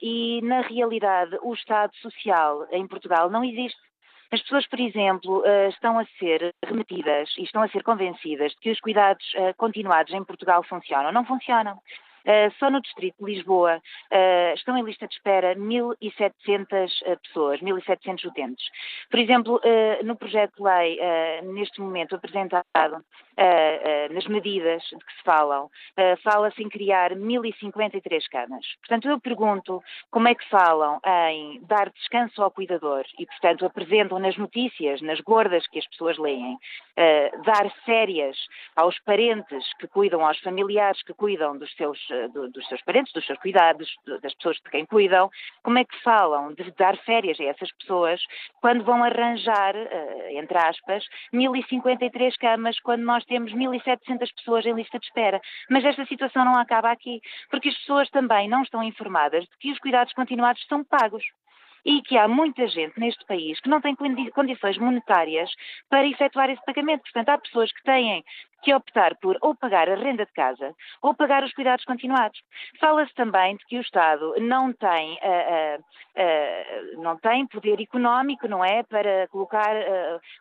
E, na realidade, o Estado Social em Portugal não existe. As pessoas, por exemplo, estão a ser remetidas e estão a ser convencidas de que os cuidados continuados em Portugal funcionam. Não funcionam. Uh, só no Distrito de Lisboa uh, estão em lista de espera 1.700 uh, pessoas, 1.700 utentes. Por exemplo, no projeto de lei, neste momento apresentado, nas medidas de que se falam, fala-se em criar 1.053 camas. Portanto, eu pergunto como é que falam em dar descanso ao cuidador e, portanto, apresentam nas notícias, nas gordas que as pessoas leem, dar férias aos parentes que cuidam, aos familiares que cuidam dos seus eh, do, dos seus parentes, dos seus cuidados, das pessoas de quem cuidam, como é que falam de dar férias a essas pessoas quando vão arranjar, eh, entre aspas, 1053 camas quando nós temos 1700 pessoas em lista de espera. Mas esta situação não acaba aqui, porque as pessoas também não estão informadas de que os cuidados continuados são pagos e que há muita gente neste país que não tem condições monetárias para efetuar esse pagamento. Portanto, há pessoas que têm que optar por ou pagar a renda de casa ou pagar os cuidados continuados. Fala-se também de que o Estado não tem, uh, uh, uh, não tem poder económico, não é, para colocar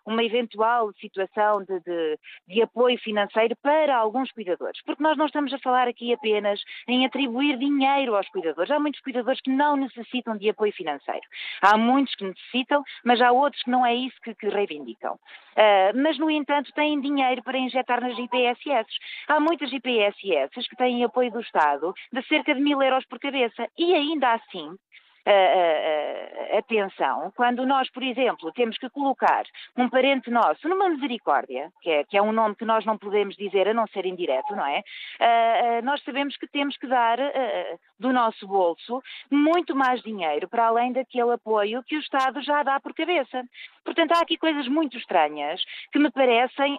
uma eventual situação de, de, de, apoio financeiro para alguns cuidadores. Porque nós não estamos a falar aqui apenas em atribuir dinheiro aos cuidadores. Há muitos cuidadores que não necessitam de apoio financeiro. Há muitos que necessitam, mas há outros que não é isso que, que reivindicam. mas, no entanto, têm dinheiro para injetar nas IPSS. Há muitas IPSS que têm apoio do Estado de cerca de mil euros por cabeça e ainda assim uh, uh, atenção quando nós, por exemplo, temos que colocar um parente nosso numa misericórdia, que é, que é um nome que nós não podemos dizer a não ser indireto, não é? Uh, nós sabemos que temos que dar do nosso bolso muito mais dinheiro para além daquele apoio que o Estado já dá por cabeça. Portanto, há aqui coisas muito estranhas que me parecem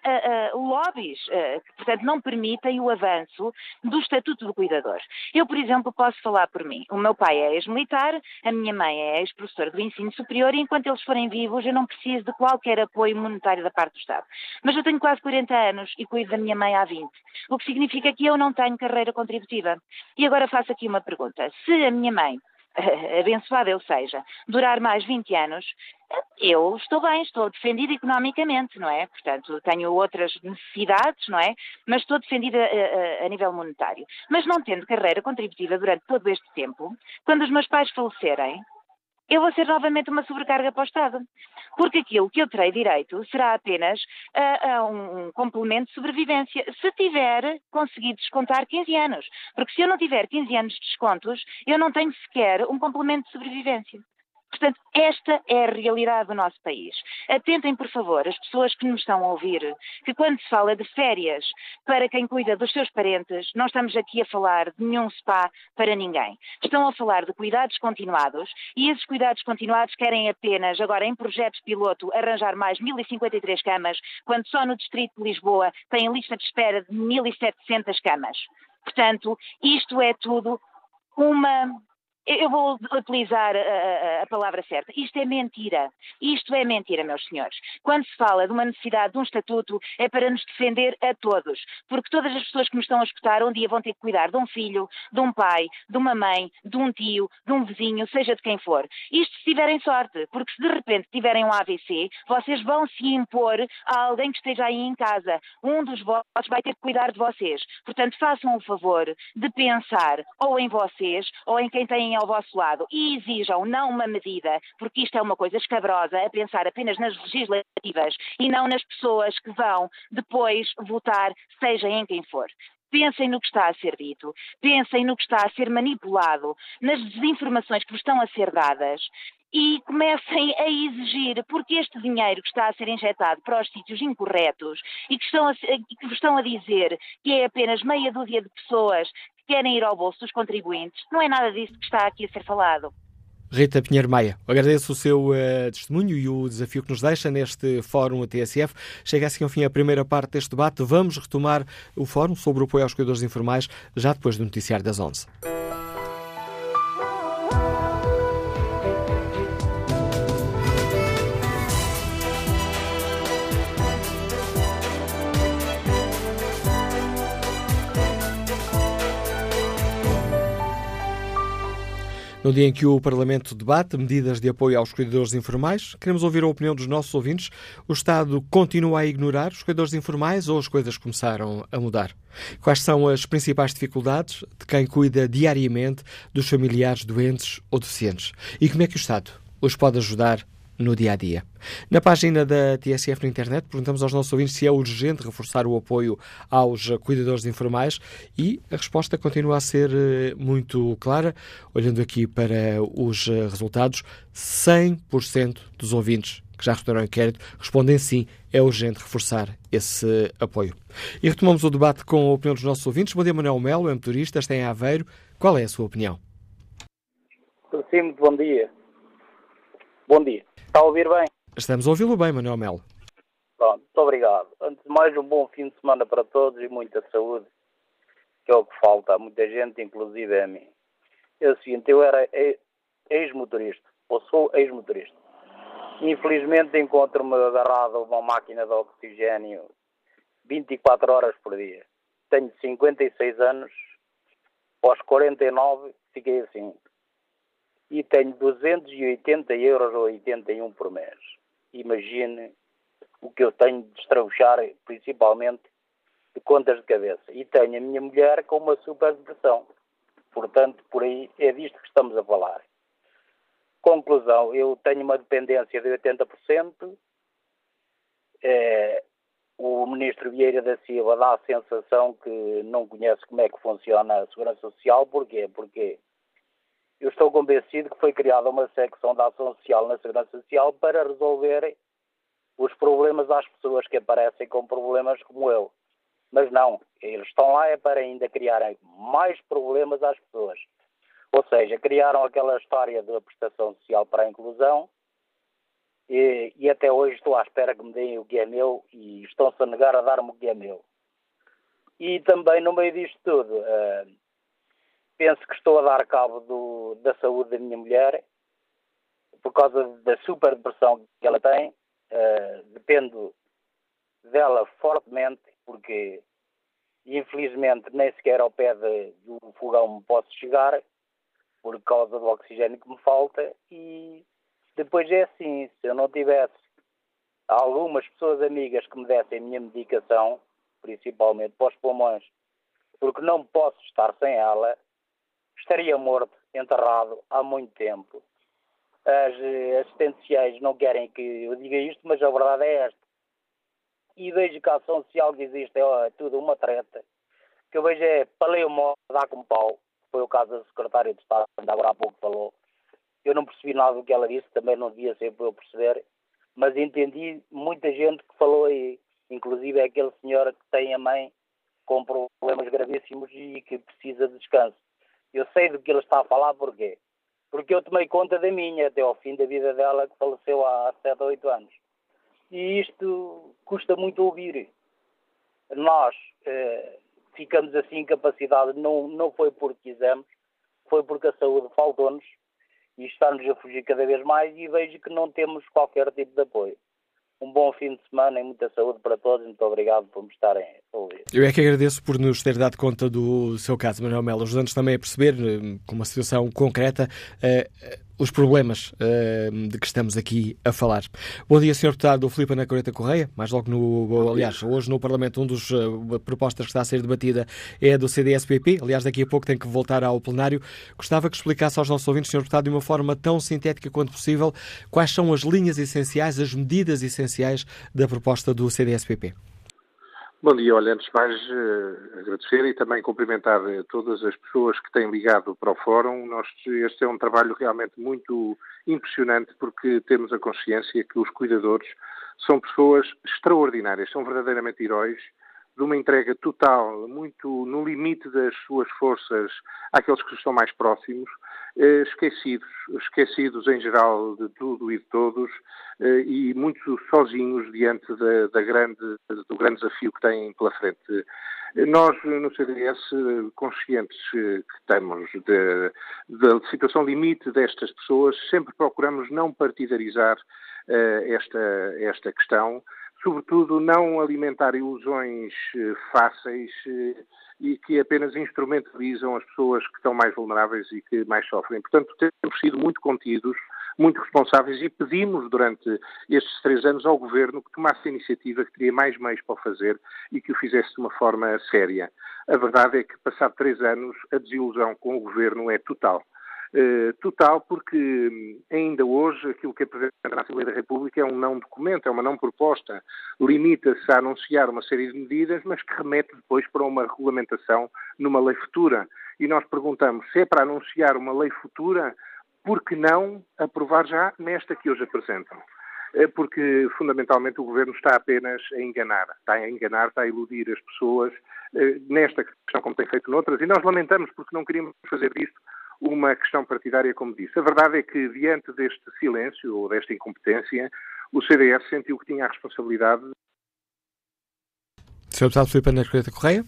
lobbies, que, portanto, não permitem o avanço do Estatuto do Cuidador. Eu, por exemplo, posso falar por mim. O meu pai é ex-militar, a minha mãe é ex-professora do ensino superior e enquanto eles forem vivos eu não preciso de qualquer apoio monetário da parte do Estado. Mas eu tenho quase 40 anos e cuido da minha mãe há 20, o que significa que eu não tenho carreira contributiva. E agora faço aqui uma pergunta. Se a minha mãe abençoada eu seja, durar mais 20 anos, eu estou bem, estou defendida economicamente, não é? Portanto, tenho outras necessidades, não é? Mas estou defendida a, a, a, nível monetário. Mas não tendo carreira contributiva durante todo este tempo, quando os meus pais falecerem, eu vou ser novamente uma sobrecarga para o Estado. Porque aquilo que eu terei direito será apenas a, a um, complemento de sobrevivência, se tiver conseguido descontar 15 anos. Porque se eu não tiver 15 anos de descontos, eu não tenho sequer um complemento de sobrevivência. Portanto, esta é a realidade do nosso país. Atentem, por favor, as pessoas que nos estão a ouvir, que quando se fala de férias para quem cuida dos seus parentes, não estamos aqui a falar de nenhum spa para ninguém. Estão a falar de cuidados continuados e esses cuidados continuados querem apenas, agora em projetos piloto, arranjar mais 1.053 camas, quando só no Distrito de Lisboa tem lista de espera de 1.700 camas. Portanto, isto é tudo uma eu vou utilizar a, a, palavra certa. Isto é mentira. Isto é mentira, meus senhores. Quando se fala de uma necessidade de um estatuto, é para nos defender a todos. Porque todas as pessoas que nos estão a escutar um dia vão ter que cuidar de um filho, de um pai, de uma mãe, de um tio, de um vizinho, seja de quem for. Isto se tiverem sorte, porque se de repente tiverem um AVC, vocês vão se impor a alguém que esteja aí em casa. Um dos vossos vai ter que cuidar de vocês. Portanto, façam o favor de pensar ou em vocês ou em quem tem ao vosso lado e exijam não uma medida, porque isto é uma coisa escabrosa, a pensar apenas nas legislativas e não nas pessoas que vão depois votar, seja em quem for. Pensem no que está a ser dito, pensem no que está a ser manipulado, nas desinformações que vos estão a ser dadas e comecem a exigir, porque este dinheiro que está a ser injetado para os sítios incorretos e que, estão a, que vos estão a dizer que é apenas meia dúzia de pessoas querem ir ao bolso dos contribuintes. Não é nada disso que está aqui a ser falado. Rita Pinheiro Maia, agradeço o seu uh, testemunho e o desafio que nos deixa neste Fórum TSF. Chega assim ao fim a primeira parte deste debate. Vamos retomar o Fórum sobre o apoio aos cuidadores informais já depois do noticiário das 11. No dia em que o Parlamento debate medidas de apoio aos cuidadores informais, queremos ouvir a opinião dos nossos ouvintes. O Estado continua a ignorar os cuidadores informais ou as coisas começaram a mudar? Quais são as principais dificuldades de quem cuida diariamente dos familiares doentes ou deficientes? E como é que o Estado os pode ajudar no dia a dia. Na página da TSF na internet, perguntamos aos nossos ouvintes se é urgente reforçar o apoio aos cuidadores informais e a resposta continua a ser eh, muito clara. Olhando aqui para os eh, resultados, 100% dos ouvintes que já responderam ao inquérito respondem sim, é urgente reforçar esse apoio. E retomamos o debate com a opinião dos nossos ouvintes. Bom dia, Manuel Melo, é motorista, está em Aveiro. Qual é a sua opinião? Sim, bom dia. Bom dia. Está a ouvir bem? Estamos a ouvi-lo bem, Manuel Melo. Pronto, muito obrigado. Antes de mais, um bom fim de semana para todos e muita saúde, que é o que falta a muita gente, inclusive a mim. É o seguinte, eu era ex-motorista, ou sou ex-motorista. Infelizmente encontro-me agarrado a uma máquina de oxigênio 24 horas por dia. Tenho 56 anos, aos 49 fiquei assim e tenho 280 euros ou 81 por mês. Imagine o que eu tenho de estrabuchar, principalmente de contas de cabeça. E tenho a minha mulher com uma super depressão. Portanto, por aí é disto que estamos a falar. Conclusão, eu tenho uma dependência de 80%. É, o ministro Vieira da Silva dá a sensação que não conhece como é que funciona a segurança social. Porquê? Porque eu estou convencido que foi criada uma secção da ação social na Segurança Social para resolver os problemas das pessoas que aparecem com problemas como eu. Mas não, eles estão lá é para ainda criarem mais problemas às pessoas. Ou seja, criaram aquela história da prestação social para a inclusão e, e até hoje estou à espera que me deem o que é meu e estão-se a negar a dar-me o que é meu. E também no meio disto tudo, uh, penso que estou a dar cabo do, da saúde da minha mulher por causa da super depressão que ela tem. Uh, dependo dela fortemente porque infelizmente nem sequer ao pé de, do fogão me posso chegar por causa do oxigênio que me falta e depois é assim, se eu não tivesse algumas pessoas amigas que me dessem a minha medicação, principalmente para os pulmões, porque não posso estar sem ela, estaria morto, enterrado há muito tempo. As assistenciais não querem que eu diga isto, mas a verdade é esta. E vejo que a ação social que existe é tudo uma treta. Que eu vejo é paleio dá com pau. Foi o caso da secretária de Estado, ainda agora há pouco falou. Eu não percebi nada do que ela disse, também não devia ser para eu perceber, mas entendi muita gente que falou aí, inclusive é aquele senhor que tem a mãe com problemas gravíssimos e que precisa de descanso. Eu sei do que ele está a falar, porquê? Porque eu tomei conta da minha até ao fim da vida dela, que faleceu há 7 ou 8 anos. E isto custa muito ouvir. Nós eh, ficamos assim incapacitados, não, não foi porque quisemos, foi porque a saúde faltou-nos e está-nos a fugir cada vez mais e vejo que não temos qualquer tipo de apoio um bom fim de semana e muita saúde para todos. Muito obrigado por me estarem a ouvir. Eu é que agradeço por nos ter dado conta do seu caso, Manuel Melo, ajudando-nos também a perceber, eh, com uma situação concreta, uh, os problemas uh, de que estamos aqui a falar. Bom dia, Sr. Deputado Filipe Ana Coreta Correia. Mais logo no. Aliás, hoje no Parlamento, um dos uh, propostas que está a ser debatida é a do CDS-PP. Aliás, daqui a pouco tem que voltar ao plenário. Gostava que explicasse aos nossos ouvintes, Sr. Deputado, de uma forma tão sintética quanto possível, quais são as linhas essenciais, as medidas essenciais da proposta do CDS-PP. Bom dia, olha, antes de mais uh, agradecer e também cumprimentar uh, todas as pessoas que têm ligado para o Fórum. Nós, este é um trabalho realmente muito impressionante porque temos a consciência que os cuidadores são pessoas extraordinárias, são verdadeiramente heróis de uma entrega total, muito no limite das suas forças àqueles que estão mais próximos, eh, esquecidos, esquecidos em geral de tudo e de todos eh, e muito sozinhos diante da, da grande, do grande desafio que têm pela frente. Nós, no CDS, conscientes que estamos da situação limite destas pessoas, sempre procuramos não partidarizar uh, esta, esta questão, sobretudo não alimentar ilusões eh, fáceis eh, e que apenas instrumentalizam as pessoas que estão mais vulneráveis e que mais sofrem. Portanto, temos sido muito contidos, muito responsáveis e pedimos durante estes três anos ao Governo que tomasse a iniciativa, que teria mais meios para o fazer e que o fizesse de uma forma séria. A verdade é que, passado três anos, a desilusão com o Governo é total. Uh, total, porque hum, ainda hoje aquilo que apresentado na Assembleia da República é um não documento, é uma não proposta. Limita-se a anunciar uma série de medidas, mas que remete depois para uma regulamentação numa lei futura. E nós perguntamos se é para anunciar uma lei futura, por que não aprovar já nesta que hoje apresentam? Eh, porque fundamentalmente o governo está apenas a enganar, está a enganar, está a iludir as pessoas eh, nesta questão, como tem feito noutras, e nós lamentamos porque não queríamos fazer disto uma questão partidária, como disse. A verdade é que, diante deste silêncio ou desta incompetência, o CDS sentiu que tinha a responsabilidade. Sr. Deputado Filipe Neto Correia?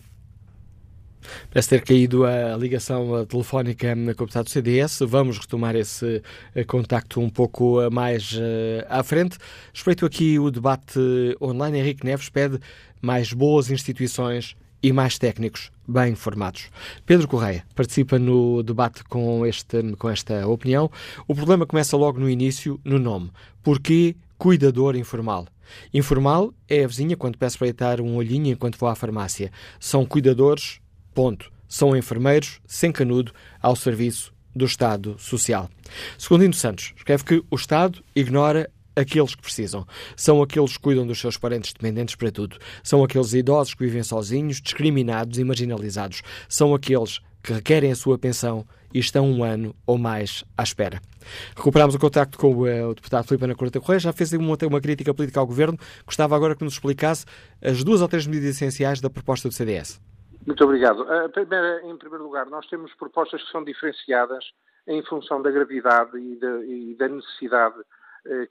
Parece ter caído a ligação telefónica com o do CDS. Vamos retomar esse eh, contacto um pouco eh, mais uh, à frente. Respeito aqui o debate online, Henrique Neves pede mais boas instituições e mais técnicos bem informados. Pedro Correia participa no debate com, este, com esta opinião. O problema começa logo no início, no nome. Porquê cuidador informal? Informal é a vizinha quando peço para deitar um olhinho enquanto vou à farmácia. São cuidadores, ponto. São enfermeiros, sem canudo, ao serviço do Estado Social. Segundino Santos escreve que o Estado ignora aqueles que precisam. São aqueles que cuidam dos seus parentes dependentes para tudo. São aqueles idosos que vivem sozinhos, discriminados e marginalizados. São aqueles que requerem a sua pensão e estão um ano ou mais à espera. Recuperámos o contacto com o, uh, o deputado Filipe Ana Correia Correia, já fez uma, uma crítica política ao Governo. Gostava agora que nos explicasse as duas ou três medidas essenciais da proposta do CDS. Muito obrigado. Uh, primeira, em primeiro lugar, nós temos propostas que são diferenciadas em função da gravidade e da, e da necessidade eh,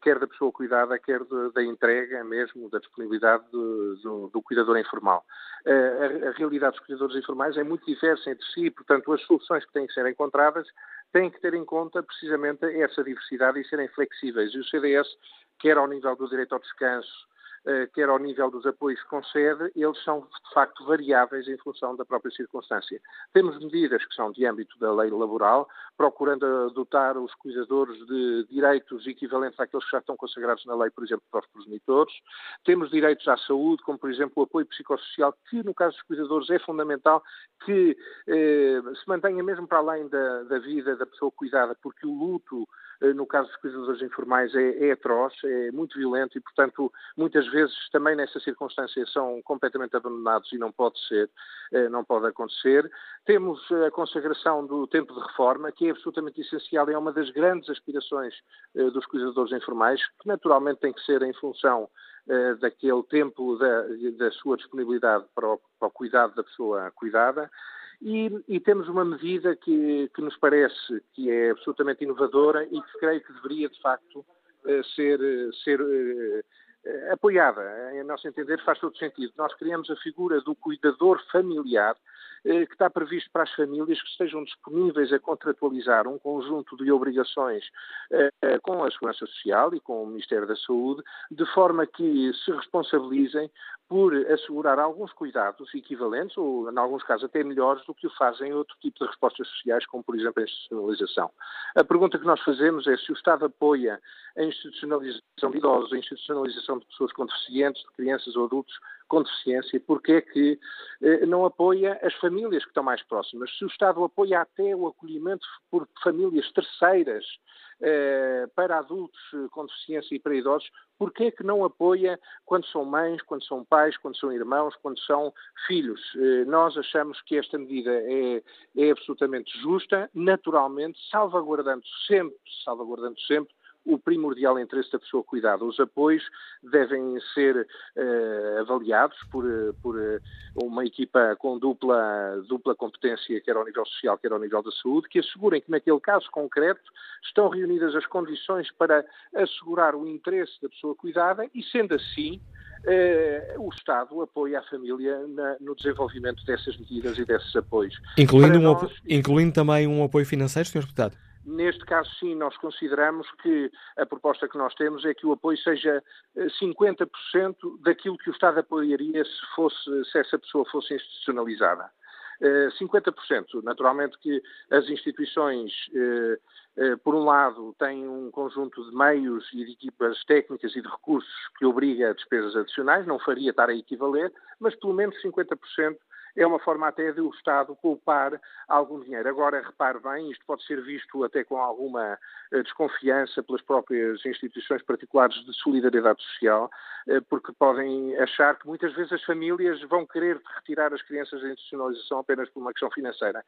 quer da pessoa cuidada, quer da entrega mesmo, da disponibilidade do, do, do cuidador informal. Eh, a, a, realidade dos cuidadores informais é muito diversa entre si, portanto, as soluções que têm que ser encontradas têm que ter em conta precisamente essa diversidade e serem flexíveis. E o CDS, quer ao nível do direito ao descanso, eh, quer ao nível dos apoios que concede, eles são de facto variáveis em função da própria circunstância. Temos medidas que são de âmbito da lei laboral, procurando dotar os cuidadores de direitos equivalentes àqueles que já estão consagrados na lei, por exemplo, para os progenitores. Temos direitos à saúde, como por exemplo o apoio psicossocial, que no caso dos cuidadores é fundamental que eh, se mantenha mesmo para além da, da vida da pessoa cuidada, porque o luto eh, no caso dos cuidadores informais, é, é, atroz, é muito violento e, portanto, muitas vezes também nessa circunstância são completamente abandonados e não pode ser, eh, não pode acontecer. Temos a consagração do tempo de reforma, que é absolutamente essencial e é uma das grandes aspirações eh, dos cuidadores informais, que naturalmente tem que ser em função daquele tempo da, da sua disponibilidade para o, para o cuidado da pessoa cuidada. E, e, temos uma medida que, que, nos parece que é absolutamente inovadora e que creio que deveria, de facto, eh, ser, ser uh, apoiada. Em nosso entender, faz todo sentido. Nós criamos a figura do cuidador familiar, que está previsto para as famílias que estejam disponíveis a contratualizar um conjunto de obrigações uh, com a Segurança Social e com o Ministério da Saúde, de forma que se responsabilizem por assegurar alguns cuidados equivalentes, ou em alguns casos até melhores, do que o fazem outro tipo de respostas sociais, como por exemplo a institucionalização. A pergunta que nós fazemos é se o Estado apoia a institucionalização de idosos, a institucionalização de pessoas com deficientes, de crianças ou adultos com deficiência, porque é que eh, não apoia as famílias que estão mais próximas. Se o Estado apoia até o acolhimento por famílias terceiras eh, para adultos com deficiência e para idosos, porquê é que não apoia quando são mães, quando são pais, quando são irmãos, quando são filhos? Eh, nós achamos que esta medida é, é absolutamente justa, naturalmente, salvaguardando sempre, salvaguardando sempre o primordial interesse da pessoa cuidada. Os apoios devem ser uh, avaliados por, eh, por uh, uma equipa com dupla, dupla competência, quer ao nível social, quer ao nível da saúde, que assegurem que naquele caso concreto estão reunidas as condições para assegurar o interesse da pessoa cuidada e, sendo assim, o Estado apoia a família na, no desenvolvimento dessas medidas e desses apoios. Incluindo, um nós, incluindo também um apoio financeiro, Sr. Deputado? Neste caso, sim, nós consideramos que a proposta que nós temos é que o apoio seja 50% eh, daquilo que o Estado apoiaria se, fosse, se essa pessoa fosse institucionalizada. 50%. Eh, Naturalmente que as instituições, eh, por um lado, têm um conjunto de meios e de equipas técnicas e de recursos que obriga a despesas adicionais, não faria estar a equivaler, mas pelo menos 50% é uma forma até de o Estado poupar algum dinheiro. Agora, repare bem, isto pode ser visto até com alguma eh, desconfiança pelas próprias instituições particulares de solidariedade social, eh, porque podem achar que muitas vezes as famílias vão querer retirar as crianças da institucionalização apenas por uma questão financeira.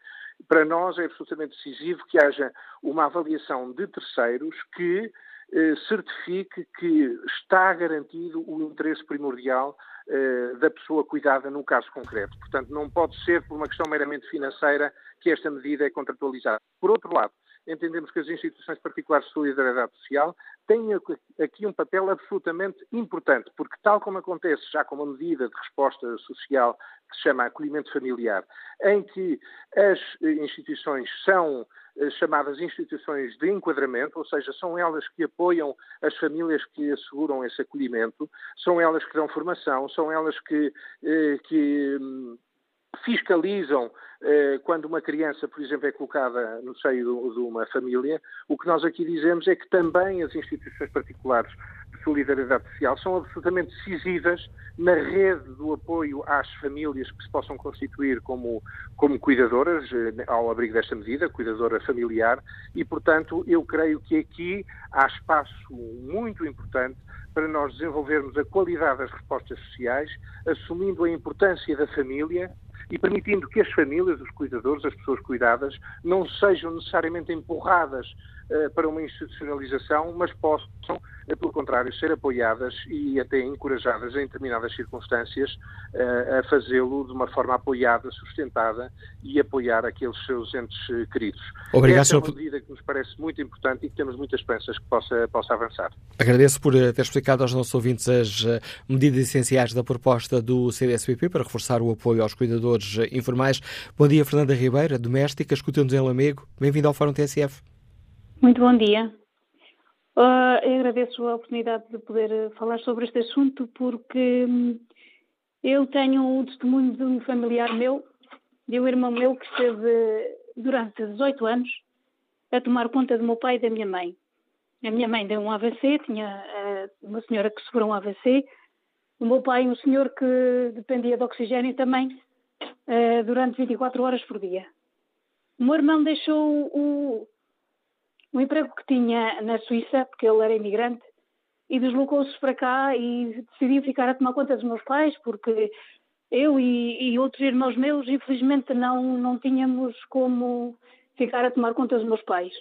Para nós é absolutamente decisivo que haja uma avaliação de terceiros que eh, certifique que está garantido o interesse primordial da pessoa cuidada no caso concreto. Portanto, não pode ser por uma questão meramente financeira que esta medida é contratualizada. Por outro lado, entendemos que as instituições particulares de solidariedade social têm aqui um papel absolutamente importante, porque tal como acontece já com uma medida de resposta social que se chama acolhimento familiar, em que as instituições são eh, chamadas instituições de enquadramento, ou seja, são elas que apoiam as famílias que asseguram esse acolhimento, são elas que dão formação, são elas que, eh, que hum, fiscalizam eh, quando uma criança, por exemplo, é colocada no seio de uma família. O que nós aqui dizemos é que também as instituições particulares de solidariedade social são absolutamente decisivas na rede do apoio às famílias que se possam constituir como, como cuidadoras, eh, ao abrigo desta medida, cuidadora familiar, e, portanto, eu creio que aqui há espaço muito importante para nós desenvolvermos a qualidade das respostas sociais, assumindo a importância da família e permitindo que as famílias, os cuidadores, as pessoas cuidadas, não sejam necessariamente empurradas para uma institucionalização, mas possam, uh, pelo contrário, ser apoiadas e até encorajadas em determinadas circunstâncias uh, a fazê-lo de uma forma apoiada, sustentada e apoiar aqueles seus entes queridos. Obrigado, Esta é uma medida que nos parece muito importante e que temos muitas esperanças que possa, possa avançar. Agradeço por ter explicado aos nossos ouvintes as medidas essenciais da proposta do CDSPP para reforçar o apoio aos cuidadores informais. Bom dia, Fernanda Ribeira, doméstica, escuta-nos em Lamego. Bem-vindo ao Fórum TSF. Muito bom dia. Uh, eu agradeço a oportunidade de poder uh, falar sobre este assunto porque hum, eu tenho um testemunho de um familiar meu, de um irmão meu que esteve durante 18 anos a tomar conta do meu pai e da minha mãe. A minha mãe deu um AVC, tinha uh, uma senhora que sofreu um AVC, o meu pai um senhor que dependia de oxigênio também uh, durante 24 horas por dia. O meu irmão deixou o, o emprego que tinha na Suíça, porque ele era imigrante, e deslocou-se para cá e decidiu ficar a tomar conta dos meus pais, porque eu e, e, outros irmãos meus, infelizmente, não, não tínhamos como ficar a tomar conta dos meus pais.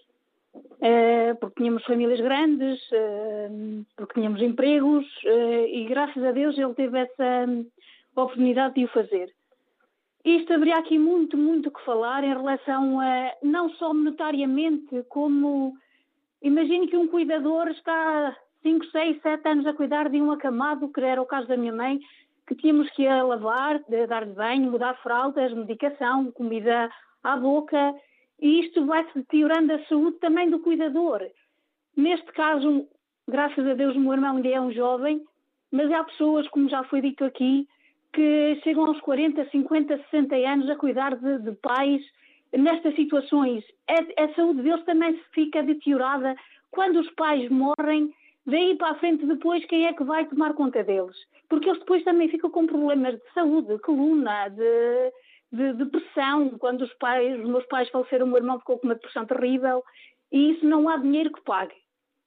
Uh, porque tínhamos famílias grandes, uh, porque tínhamos empregos, uh, e graças a Deus ele teve essa oportunidade de o fazer. Isto haveria aqui muito, muito que falar em relação a, não só monetariamente, como imagine que um cuidador está 5, 6, 7 anos a cuidar de um acamado, que era o caso da minha mãe, que tínhamos que a lavar, dar-lhe banho, mudar fraldas, medicação, comida à boca, e isto vai-se deteriorando a saúde também do cuidador. Neste caso, graças a Deus, o meu irmão ainda é um jovem, mas há pessoas, como já foi dito aqui, que chegam aos 40, 50, 60 anos a cuidar de, de pais nestas situações. A, a, saúde deles também fica deteriorada quando os pais morrem. Daí para a frente, depois, quem é que vai tomar conta deles? Porque eles depois também ficam com problemas de saúde, coluna, de, de depressão. Quando os pais, os meus pais faleceram, o meu irmão ficou com uma depressão terrível. E isso não há dinheiro que pague.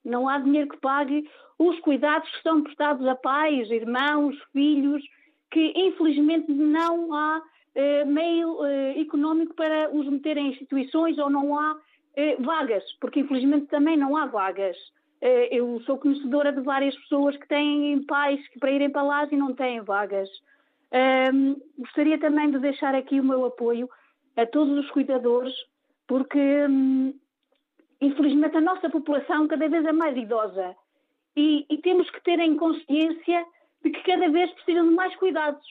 Não há dinheiro que pague os cuidados que estão prestados a pais, irmãos, filhos, que infelizmente não há eh, meio eh, económico para os meter em instituições ou não há eh, vagas, porque infelizmente também não há vagas. Eu sou conhecedora de várias pessoas que têm pais que para irem para lá e não têm vagas. gostaria também de deixar aqui o meu apoio a todos os cuidadores, porque hum, infelizmente a nossa população cada vez é mais idosa e, e temos que ter em consciência de que cada vez precisam de mais cuidados.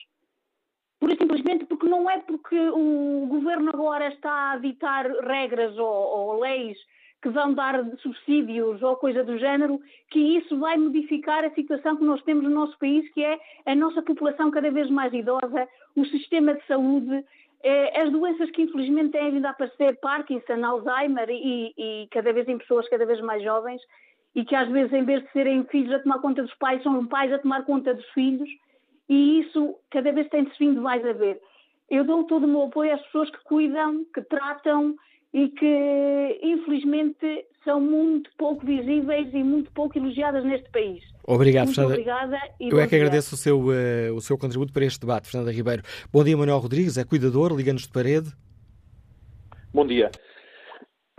Por simplesmente porque não é porque o governo agora está a ditar regras ou, ou leis que vão dar subsídios ou coisa do género, que isso vai modificar a situação que nós temos no nosso país, que é a nossa população cada vez mais idosa, o sistema de saúde, eh, as doenças que infelizmente têm vindo a aparecer, Parkinson, Alzheimer e, e cada vez em pessoas cada vez mais jovens, e que às vezes, em vez de serem filhos a tomar conta dos pais, são pais a tomar conta dos filhos, e isso cada vez tem-se vindo mais a ver. Eu dou todo o meu apoio às pessoas que cuidam, que tratam e que, infelizmente, são muito pouco visíveis e muito pouco elogiadas neste país. Obrigado, muito Fernanda. Obrigada. E Eu é que dia. agradeço o seu, uh, o seu contributo para este debate, Fernanda Ribeiro. Bom dia, Manuel Rodrigues, é cuidador, liga-nos de parede. Bom dia.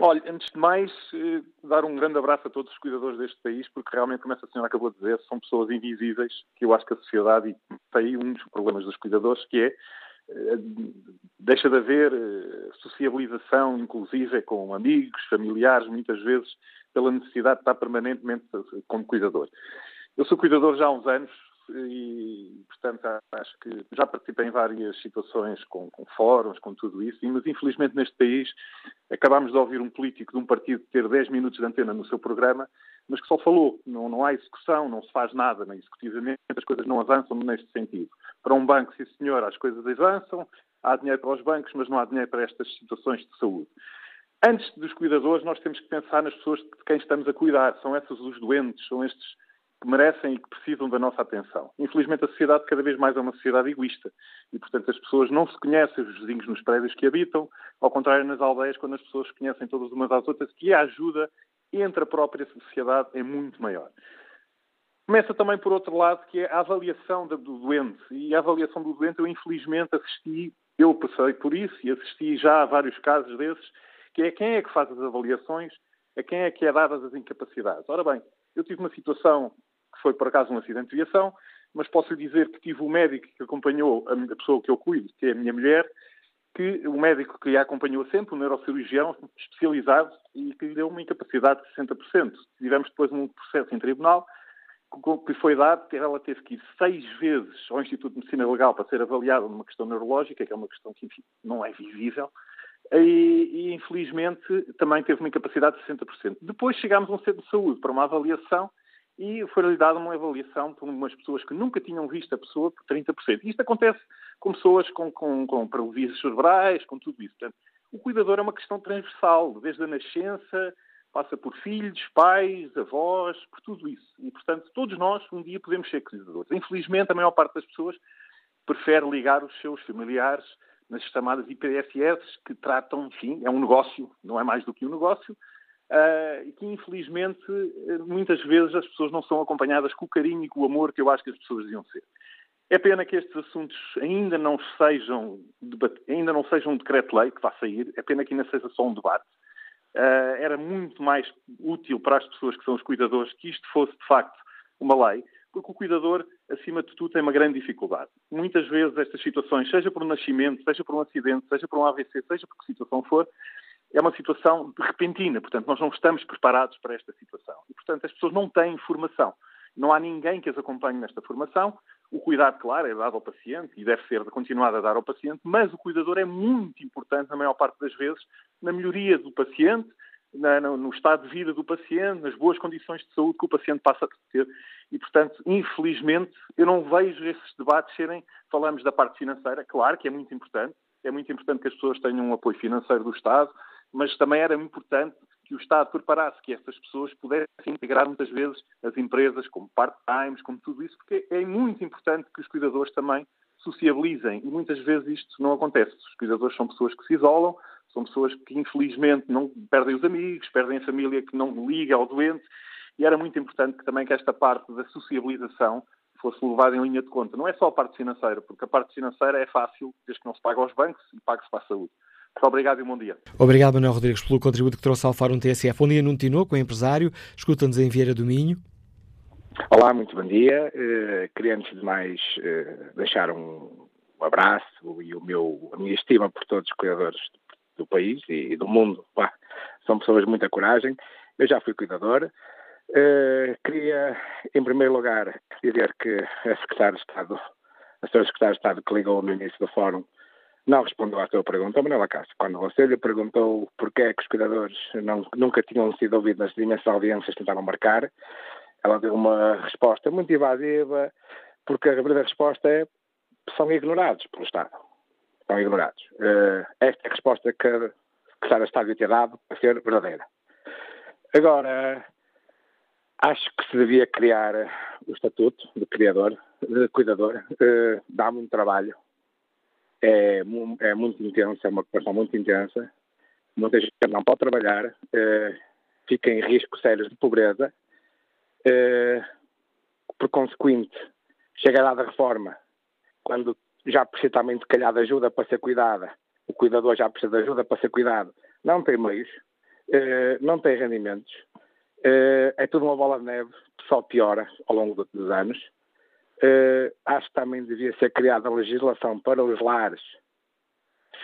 Olha, antes de mais, eh, dar um grande abraço a todos os cuidadores deste país, porque realmente, como essa senhora acabou de dizer, são pessoas invisíveis, que eu acho que a sociedade, e tem um dos problemas dos cuidadores, que é eh, deixa de haver eh, sociabilização, inclusive com amigos, familiares, muitas vezes pela necessidade de estar permanentemente como cuidador. Eu sou cuidador já há uns anos e, portanto, acho que já participei em várias situações com, com fóruns, com tudo isso, mas infelizmente neste país acabámos de ouvir um político de um partido ter 10 minutos de antena no seu programa, mas que só falou. Não, não há execução, não se faz nada, nem executivamente, as coisas não avançam neste sentido. Para um banco, sim senhor, as coisas avançam, há dinheiro para os bancos, mas não há dinheiro para estas situações de saúde. Antes dos cuidadores, nós temos que pensar nas pessoas de quem estamos a cuidar. São essas os doentes, são estes que merecem e que precisam da nossa atenção. Infelizmente, a sociedade cada vez mais é uma sociedade egoísta e, portanto, as pessoas não se conhecem, os vizinhos nos prédios que habitam, ao contrário, nas aldeias, quando as pessoas se conhecem todas umas às outras, que a ajuda entre a própria sociedade é muito maior. Começa também por outro lado, que é a avaliação do doente. E a avaliação do doente, eu infelizmente assisti, eu passei por isso e assisti já a vários casos desses, que é quem é que faz as avaliações, a quem é que é dadas as incapacidades. Ora bem, eu tive uma situação que foi por acaso um acidente de aviação, mas posso lhe dizer que tive o um médico que acompanhou a pessoa que eu cuido, que é a minha mulher, que o médico que a acompanhou sempre, um neurocirurgião especializado, e que lhe deu uma incapacidade de 60%. Tivemos depois um processo em tribunal que foi dado que ela teve que ir seis vezes ao Instituto de Medicina Legal para ser avaliada numa questão neurológica, que é uma questão que enfim, não é visível, e, e, infelizmente também teve uma incapacidade de 60%. Depois chegámos a um centro de saúde para uma avaliação e foi-lhe dada uma avaliação por umas pessoas que nunca tinham visto a pessoa por 30%. Isto acontece com pessoas com, com, com paralisias cerebrais, com tudo isso. Portanto, o cuidador é uma questão transversal, desde a nascença, passa por filhos, pais, avós, por tudo isso. E, portanto, todos nós um dia podemos ser cuidadores. Infelizmente, a maior parte das pessoas prefere ligar os seus familiares nas chamadas IPSS, que tratam, enfim, é um negócio, não é mais do que um negócio, uh, que infelizmente muitas vezes as pessoas não são acompanhadas com o carinho e com o amor que eu acho que as pessoas deviam ser. É pena que estes assuntos ainda não sejam ainda não sejam um decreto-lei que vá sair, é pena que ainda seja só um debate. Uh, era muito mais útil para as pessoas que são os cuidadores que isto fosse de facto uma lei, porque o cuidador, acima de tudo, tem uma grande dificuldade. Muitas vezes estas situações, seja por um nascimento, seja por um acidente, seja por um AVC, seja por que situação for, é uma situação repentina. Portanto, nós não estamos preparados para esta situação. E, portanto, as pessoas não têm formação. Não há ninguém que as acompanhe nesta formação. O cuidado, claro, é dado ao paciente e deve ser continuado a dar ao paciente, mas o cuidador é muito importante, na maior parte das vezes, na melhoria do paciente, na, no, no, estado de vida do paciente, nas boas condições de saúde que o paciente passa a ter. E, portanto, infelizmente, eu não vejo esses debates serem. Falamos da parte financeira, claro que é muito importante, é muito importante que as pessoas tenham um apoio financeiro do Estado, mas também era importante que o Estado preparasse que essas pessoas pudessem integrar muitas vezes as empresas como part-times, como tudo isso, porque é muito importante que os cuidadores também sociabilizem e muitas vezes isto não acontece. Os cuidadores são pessoas que se isolam, são pessoas que infelizmente não perdem os amigos, perdem a família que não liga ao doente e era muito importante que também que esta parte da sociabilização fosse levada em linha de conta. Não é só a parte financeira, porque a parte financeira é fácil, desde que não se paga aos bancos e paga-se para a saúde. Muito obrigado e bom dia. Obrigado, Manuel Rodrigues, pelo contributo que trouxe ao Fórum TSF. Bom dia, Nuno Tinoco, empresário. Escuta-nos em Vieira do Minho. Olá, muito bom dia. Uh, queria, antes de mais, uh, deixar um, um, abraço e o meu, a minha estima por todos os cuidadores do, do país e, e, do mundo. Pá, são pessoas de muita coragem. Eu já fui cuidador. Uh, queria, em primeiro lugar, dizer que a Secretária de Estado, a Sra. Secretária de Estado que ligou no início do Fórum, não respondeu à sua pergunta, Manuela Castro. Quando você lhe perguntou porquê é que os cuidadores não, nunca tinham sido ouvidos nas imensas audiências que tentaram marcar, ela deu uma resposta muito invasiva, porque a verdadeira resposta é são ignorados pelo Estado. São ignorados. Uh, esta é a resposta que, que Sara está a ter dado para ser verdadeira. Agora, acho que se devia criar o estatuto de criador, de cuidador, uh, dá muito trabalho é, é muito intensa, é uma ocupação muito intensa. Muita gente não pode trabalhar, é, fica em risco sérios de pobreza. É, por consequente, chega a dada reforma, quando já precisa também de calhar de ajuda para ser cuidada, o cuidador já precisa de ajuda para ser cuidado, não tem meios, é, não tem rendimentos, é, é tudo uma bola de neve, só piora ao longo dos anos. Uh, acho que também devia ser criada legislação para os lares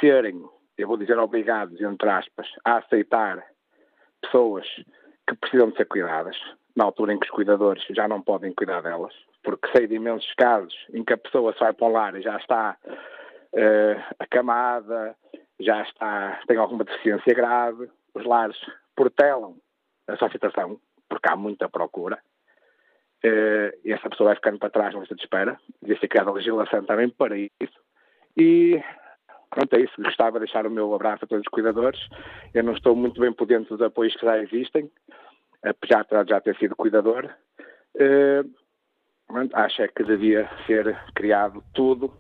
serem, eu vou dizer, obrigados, entre aspas, a aceitar pessoas que precisam de ser cuidadas, na altura em que os cuidadores já não podem cuidar delas, porque sei de imensos casos em que a pessoa sai para um lar e já está uh, acamada, já está, tem alguma deficiência grave, os lares protelam a sua situação, porque há muita procura essa pessoa vai ficando para trás na lista de espera. Devia ser criada legislação também para isso. E pronto, é isso. Gostava de deixar o meu abraço a todos os cuidadores. Eu não estou muito bem por dentro dos apoios que já existem, apesar de já ter sido cuidador. Uh, acho é que devia ser criado tudo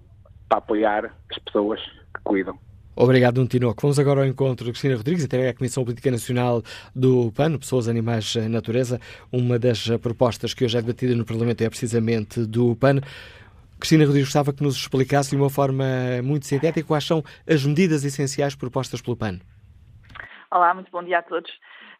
para apoiar as pessoas que cuidam. Obrigado, Nuno Tinoco. Vamos agora ao encontro de Cristina Rodrigues, até a Comissão Política Nacional do PAN, Pessoas, Animais, Natureza. Uma das propostas que hoje é debatida no Parlamento é precisamente do PAN. Cristina Rodrigues gostava que nos explicasse de uma forma muito sintética quais são as medidas essenciais propostas pelo PAN. Olá, muito bom dia a todos.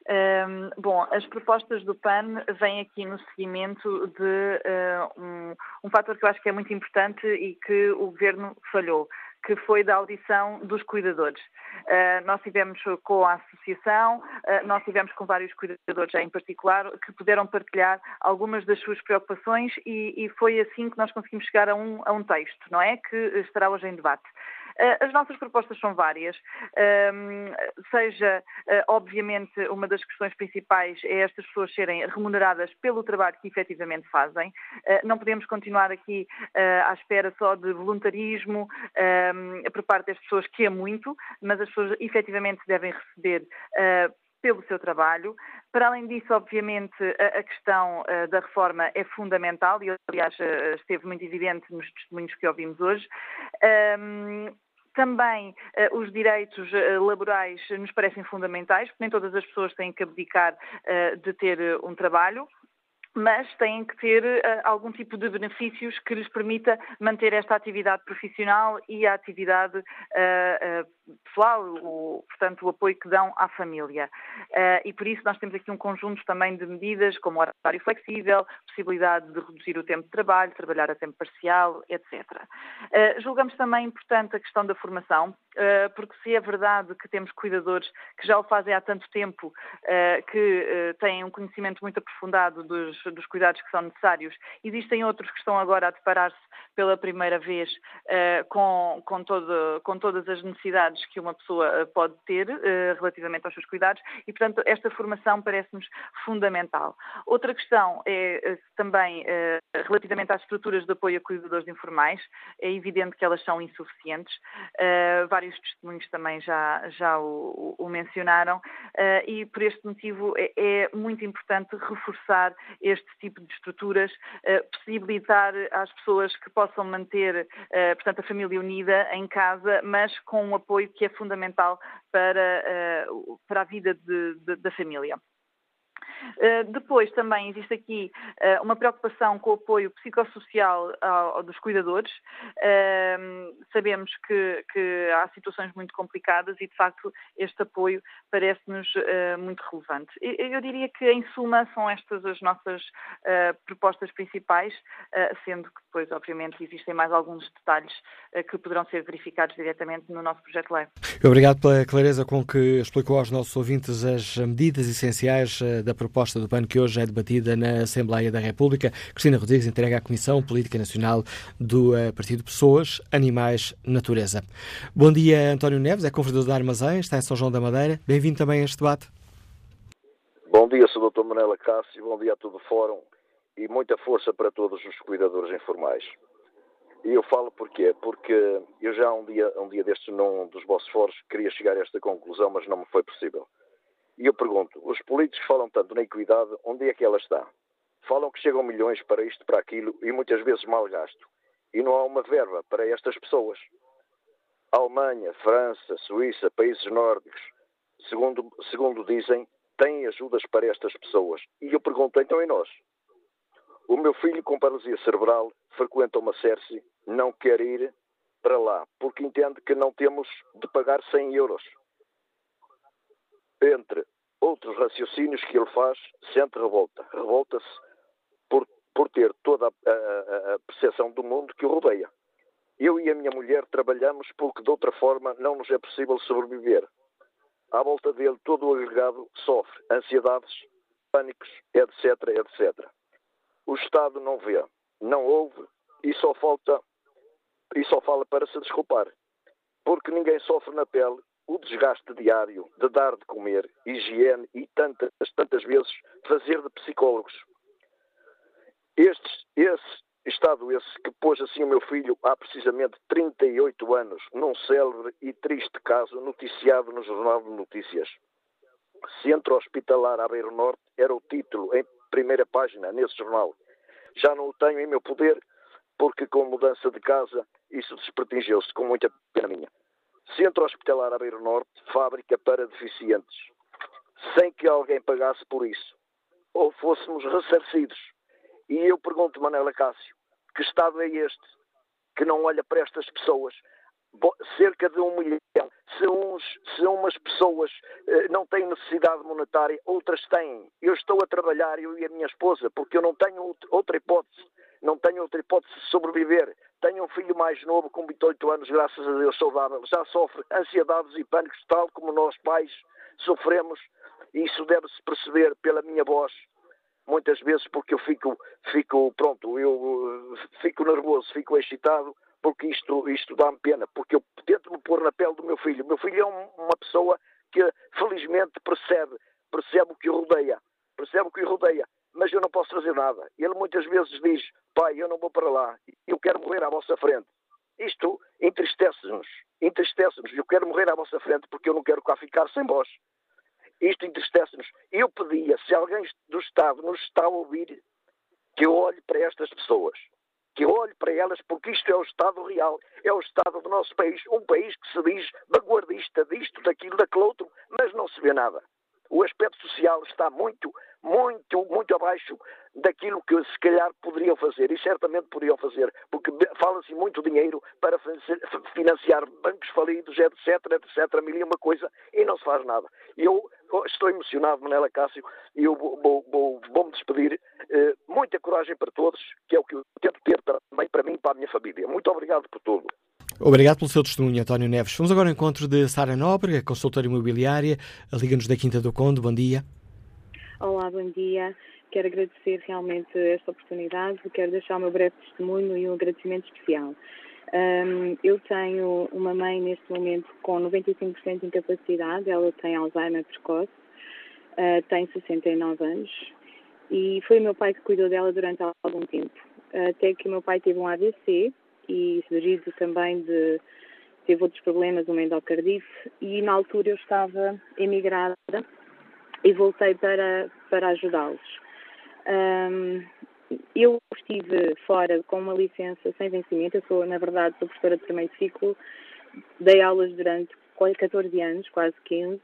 Um, bom, as propostas do PAN vêm aqui no seguimento de uh, um, um fator que eu acho que é muito importante e que o Governo falhou que foi da audição dos cuidadores. Uh, nós tivemos com a associação, uh, nós tivemos com vários cuidadores em particular, que puderam partilhar algumas das suas preocupações e, e foi assim que nós conseguimos chegar a um, a um texto, não é? Que estará hoje em debate. Eh, as nossas propostas são várias, ehm, seja, eh, obviamente, uma das questões principais é estas pessoas serem remuneradas pelo trabalho que efetivamente fazem. Eh, não podemos continuar aqui à espera só de voluntarismo ehm, por parte das pessoas, que é muito, mas as pessoas efetivamente devem receber pelo seu trabalho. Para além disso, obviamente, a, questão da reforma é fundamental e, aliás, esteve muito evidente nos testemunhos que ouvimos hoje. Também uh, os direitos uh, laborais nos parecem fundamentais, porque nem todas as pessoas têm que abdicar uh, de ter um trabalho mas têm que ter uh, algum tipo de benefícios que lhes permita manter esta atividade profissional e a atividade uh, uh, pessoal, o, portanto, o apoio que dão à família. e por isso nós temos aqui um conjunto também de medidas, como horário flexível, possibilidade de reduzir o tempo de trabalho, trabalhar a tempo parcial, etc. julgamos também importante a questão da formação, porque se é verdade que temos cuidadores que já o fazem há tanto tempo, que têm um conhecimento muito aprofundado dos dos cuidados que são necessários. Existem outros que estão agora a deparar-se pela primeira vez uh, com, com, todo, com, todas as necessidades que uma pessoa eh, pode ter uh, relativamente aos seus cuidados e, portanto, esta formação parece-nos fundamental. Outra questão é também relativamente às estruturas de apoio a cuidadores informais. É evidente que elas são insuficientes. vários testemunhos também já, já o, o mencionaram e, por este motivo, é, é muito importante reforçar este tipo de estruturas, possibilitar às pessoas que possam manter, uh, portanto, a família unida em casa, mas com um apoio que é fundamental para, uh, para a vida de, de, da família. Uh, depois também existe aqui uh, uma preocupação com o apoio psicossocial dos cuidadores. Uh, sabemos que, que, há situações muito complicadas e, de facto, este apoio parece-nos muito relevante. Eu, diria que, em suma, são estas as nossas propostas principais, sendo que depois, obviamente, existem mais alguns detalhes que poderão ser verificados diretamente no nosso projeto lei. Obrigado pela clareza com que explicou aos nossos ouvintes as medidas essenciais da proposta do PAN que hoje é debatida na Assembleia da República. Cristina Rodrigues entrega à Comissão Política Nacional do Partido Pessoas, Animais, Natureza. Bom dia, António Neves, é conversador da Armazém, está em São João da Madeira. Bem-vindo também a este debate. Bom dia, Sr. Dr. Manela Cássio, bom dia a todo o Fórum e muita força para todos os cuidadores informais. E eu falo porquê? Porque eu já um dia, um dia destes, num dos vossos fóruns, queria chegar a esta conclusão, mas não me foi possível. E eu pergunto, os políticos falam tanto na equidade, onde é que ela está? Falam que chegam milhões para isto, para aquilo, e muitas vezes mal gasto. E não há uma verba para estas pessoas. Alemanha, França, Suíça, países nórdicos, segundo, segundo dizem, têm ajudas para estas pessoas. E eu pergunto, então e nós? O meu filho com paralisia cerebral frequenta uma CERCE, não quer ir para lá, porque entende que não temos de pagar 100 euros. Entre outros raciocínios que ele faz, sente revolta. Revolta-se por, por ter toda a, a, a percepção do mundo que o rodeia. Eu e a minha mulher trabalhamos porque de outra forma não nos é possível sobreviver à volta dele todo o agregado sofre ansiedades, pânicos, etc, etc. O Estado não vê, não ouve e só falta e só fala para se desculpar. Porque ninguém sofre na pele o desgaste diário de dar de comer, higiene e tantas, tantas vezes fazer de psicólogos. Estes, esse Estado esse que pôs assim o meu filho há precisamente 38 anos num célebre e triste caso noticiado no Jornal de Notícias. Centro Hospitalar Aveiro Norte era o título em primeira página nesse jornal. Já não o tenho em meu poder porque com mudança de casa isso despertingeu-se com muita pena minha. Centro Hospitalar Aveiro Norte, fábrica para deficientes. Sem que alguém pagasse por isso. Ou fôssemos ressarcidos e eu pergunto, Manela Cássio, que Estado é este que não olha para estas pessoas? Cerca de um milhão. Se, uns, se umas pessoas eh, não têm necessidade monetária, outras têm. Eu estou a trabalhar, eu e a minha esposa, porque eu não tenho outra hipótese. Não tenho outra hipótese de sobreviver. Tenho um filho mais novo, com 28 anos, graças a Deus, saudável. Já sofre ansiedades e pânicos, tal como nós, pais, sofremos. Isso deve-se perceber pela minha voz, muitas vezes porque eu fico, fico pronto, eu eh, fico nervoso, fico excitado, porque isto, isto dá-me pena, porque eu tento me pôr na pele do meu filho. O meu filho é um, uma pessoa que felizmente percebe, percebe o que o rodeia, percebe o que o rodeia, mas eu não posso fazer nada. Ele muitas vezes diz, pai, eu não vou para lá, eu quero morrer à vossa frente. Isto entristece-nos, entristece-nos. Eu quero morrer à vossa frente porque eu não quero cá ficar sem vós. Isto entristece-nos. Eu pedia, se alguém do Estado nos está a ouvir, que eu olhe para estas pessoas. Que eu olhe para elas, porque isto é o Estado real, é o Estado do nosso país, um país que se diz vanguardista disto, daquilo, daquele outro, mas não se vê nada. O aspecto social está muito, muito, muito abaixo daquilo que se calhar poderiam fazer, e certamente poderiam fazer, porque fala-se muito dinheiro para financiar bancos falidos, etc, etc, mil e uma coisa, e não se faz nada. Eu estou emocionado, Manela Cássio, e eu vou-me vou, vou, vou despedir. Uh, muita coragem para todos, que é o que eu tento ter também para mim e para a minha família. Muito obrigado por tudo. Obrigado pelo seu testemunho, António Neves. Vamos agora ao encontro de Sara Nobre, consultora imobiliária, Liga-nos da Quinta do Conde. Bom dia. Olá, bom dia. Quero agradecer realmente esta oportunidade. Quero deixar o meu breve testemunho e um agradecimento especial. Um, eu tenho uma mãe neste momento com 95% de incapacidade, ela tem Alzheimer precoce, uh, tem 69 anos e foi o meu pai que cuidou dela durante algum tempo. Até que o meu pai teve um AVC e surgido também de teve outros problemas, uma endocardite e na altura eu estava emigrada e voltei para, para ajudá-los. Um, eu estive fora com uma licença sem vencimento, eu sou, na verdade, sou professora de primeiro ciclo, dei aulas durante 14 anos, quase 15,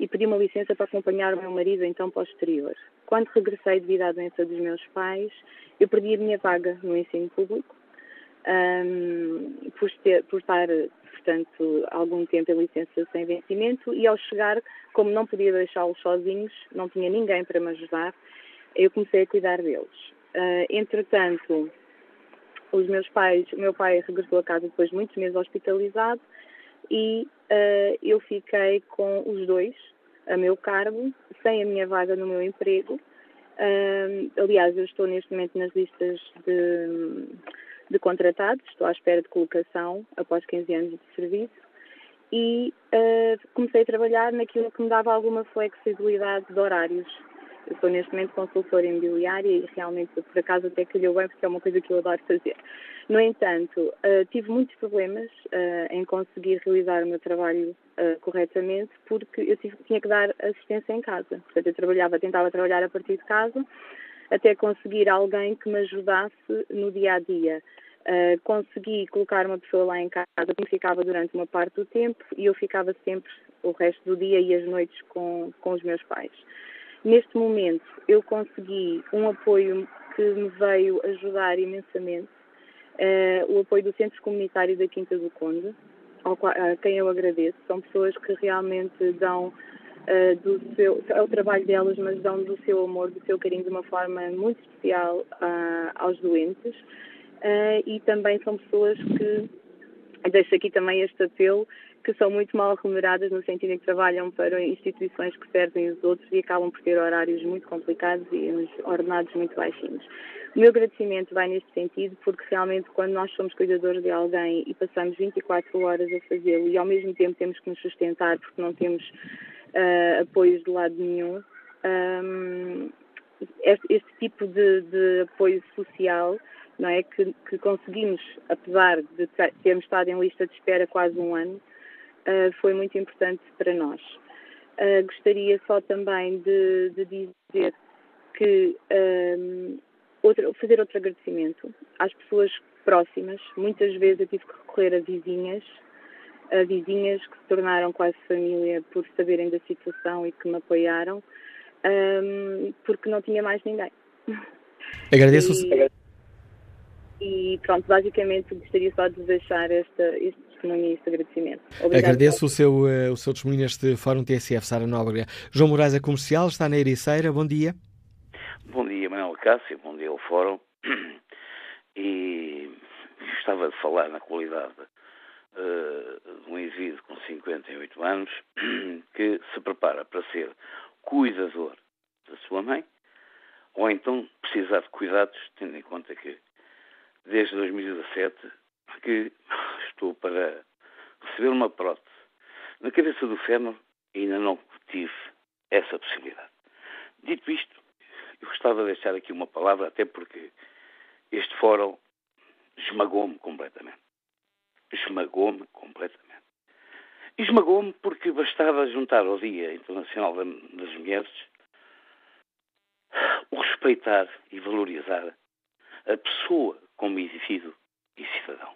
e pedi uma licença para acompanhar o meu marido então para o exterior. Quando regressei devido à doença dos meus pais, eu perdi a minha vaga no ensino público, um, por, ter, por estar, portanto, algum tempo em licença sem vencimento, e ao chegar, como não podia deixá-los sozinhos, não tinha ninguém para me ajudar, eu comecei a cuidar deles. Uh, entretanto, os meus pais, o meu pai regressou a casa depois de muitos meses hospitalizado e uh, eu fiquei com os dois a meu cargo, sem a minha vaga no meu emprego. Uh, aliás, eu estou neste momento nas listas de, de contratados, estou à espera de colocação após 15 anos de serviço e uh, comecei a trabalhar naquilo que me dava alguma flexibilidade de horários. Eu sou neste momento consultora imobiliária e realmente por acaso até calhou bem porque é uma coisa que eu adoro fazer. No entanto, uh, tive muitos problemas uh, em conseguir realizar o meu trabalho corretamente porque eu tive, tinha que dar assistência em casa. Portanto, eu trabalhava, tentava trabalhar a partir de casa até conseguir alguém que me ajudasse no dia a dia. Uh, consegui colocar uma pessoa lá em casa que ficava durante uma parte do tempo e eu ficava sempre o resto do dia e as noites com, com os meus pais. Neste momento eu consegui um apoio que me veio ajudar imensamente, uh, o apoio do Centro Comunitário da Quinta do Conde, ao qual, a quem eu agradeço. São pessoas que realmente dão uh, do seu, é o trabalho delas, mas dão do seu amor, do seu carinho de uma forma muito especial aos doentes. Uh, e também são pessoas que, deixo aqui também este apelo, que são muito mal remuneradas no sentido em que trabalham para instituições que servem os outros e acabam por ter horários muito complicados e uns ordenados muito baixinhos. O meu agradecimento vai neste sentido porque realmente quando nós somos cuidadores de alguém e passamos 24 horas a fazê-lo e ao mesmo tempo temos que nos sustentar porque não temos uh, apoios de lado nenhum, um, este, este, tipo de, de apoio social não é? Que, que, conseguimos, apesar de termos estado em lista de espera quase um ano, uh, foi muito importante para nós. Uh, gostaria só também de, de dizer que um, outra, fazer outro agradecimento às pessoas próximas. Muitas vezes eu tive que recorrer a vizinhas, a vizinhas que se tornaram quase família por saberem da situação e que me apoiaram, um, porque não tinha mais ninguém. Agradeço. E, e pronto, basicamente gostaria só de deixar esta, este testemunho e este agradecimento. Obrigada. Agradeço o seu, uh, o seu testemunho neste Fórum TSF, Sara Nóbrega. João Moraes é comercial, está na Ericeira, bom dia. Bom dia, Manuel Cássio, bom dia ao Fórum. E gostava de falar na qualidade de um indivíduo com 58 anos que se prepara para ser cuidador da sua mãe ou então precisar de cuidados, tendo em conta que desde 2017 que estou para receber uma prótese na cabeça do fémur ainda não tive essa possibilidade. Dito isto, eu gostava de deixar aqui uma palavra, até porque este fórum esmagou-me completamente. Esmagou-me completamente. Esmagou-me porque bastava juntar ao Dia Internacional das Mulheres o respeitar e valorizar a pessoa como indivíduo e cidadão.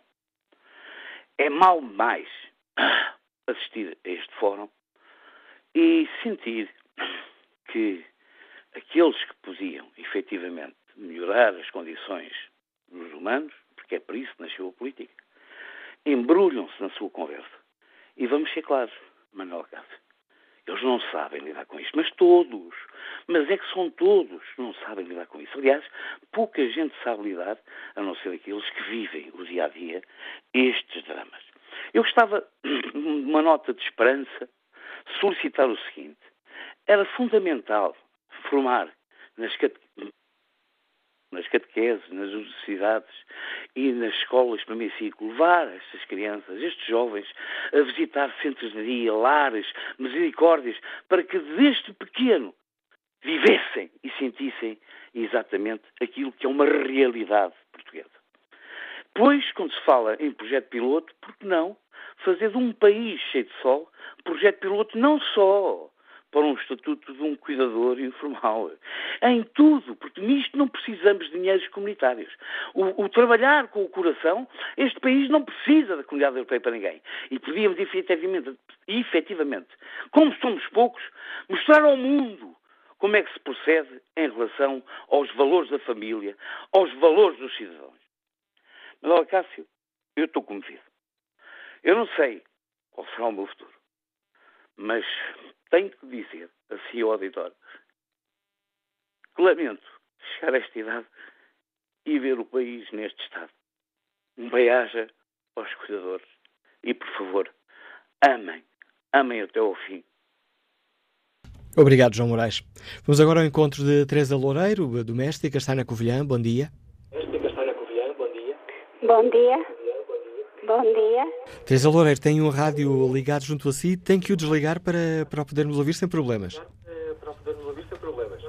É mal mais assistir a este fórum e sentir que aqueles que podiam efetivamente melhorar as condições dos humanos, porque é por isso que nasceu a política, embrulham-se na sua conversa. E vamos ser claros, Manuel Cássio, eles não sabem lidar com isto, mas todos, mas é que são todos, não sabem lidar com isso. Aliás, pouca gente sabe lidar, a não ser aqueles que vivem o dia a dia estes dramas. Eu gostava, uma nota de esperança, solicitar o seguinte: era fundamental formar nas nas catequeses, nas universidades e nas escolas para primeiro ciclo, levar estas crianças, estes jovens, a visitar centros de dia, lares, misericórdias, para que desde pequeno vivessem e sentissem exatamente aquilo que é uma realidade portuguesa. Pois, quando se fala em projeto piloto, por que não fazer de um país cheio de sol projeto piloto não só para um estatuto de um cuidador informal. Em tudo, porque nisto não precisamos de dinheiros comunitários. O, o, trabalhar com o coração, este país não precisa da comunidade europeia para ninguém. E podíamos efetivamente, efetivamente, como somos poucos, mostrar ao mundo como é que se procede em relação aos valores da família, aos valores dos cidadãos. Mas, Cássio, eu estou comovido. Eu não sei qual será o meu futuro, mas tenho que dizer, assim ao auditório, que lamento chegar a esta idade e ver o país neste estado. um bem-aja aos cuidadores e, por favor, amem, amem até ao fim. Obrigado, João Moraes. Vamos agora ao encontro de Teresa Loureiro, doméstica, está na Covilhã. Bom dia. Doméstica está na Covilhã. Bom dia. Bom dia. Bom dia. Teresa Loureiro tem um rádio ligado junto a si, tem que o desligar para, para podermos ouvir sem problemas. Para podermos ouvir sem problemas.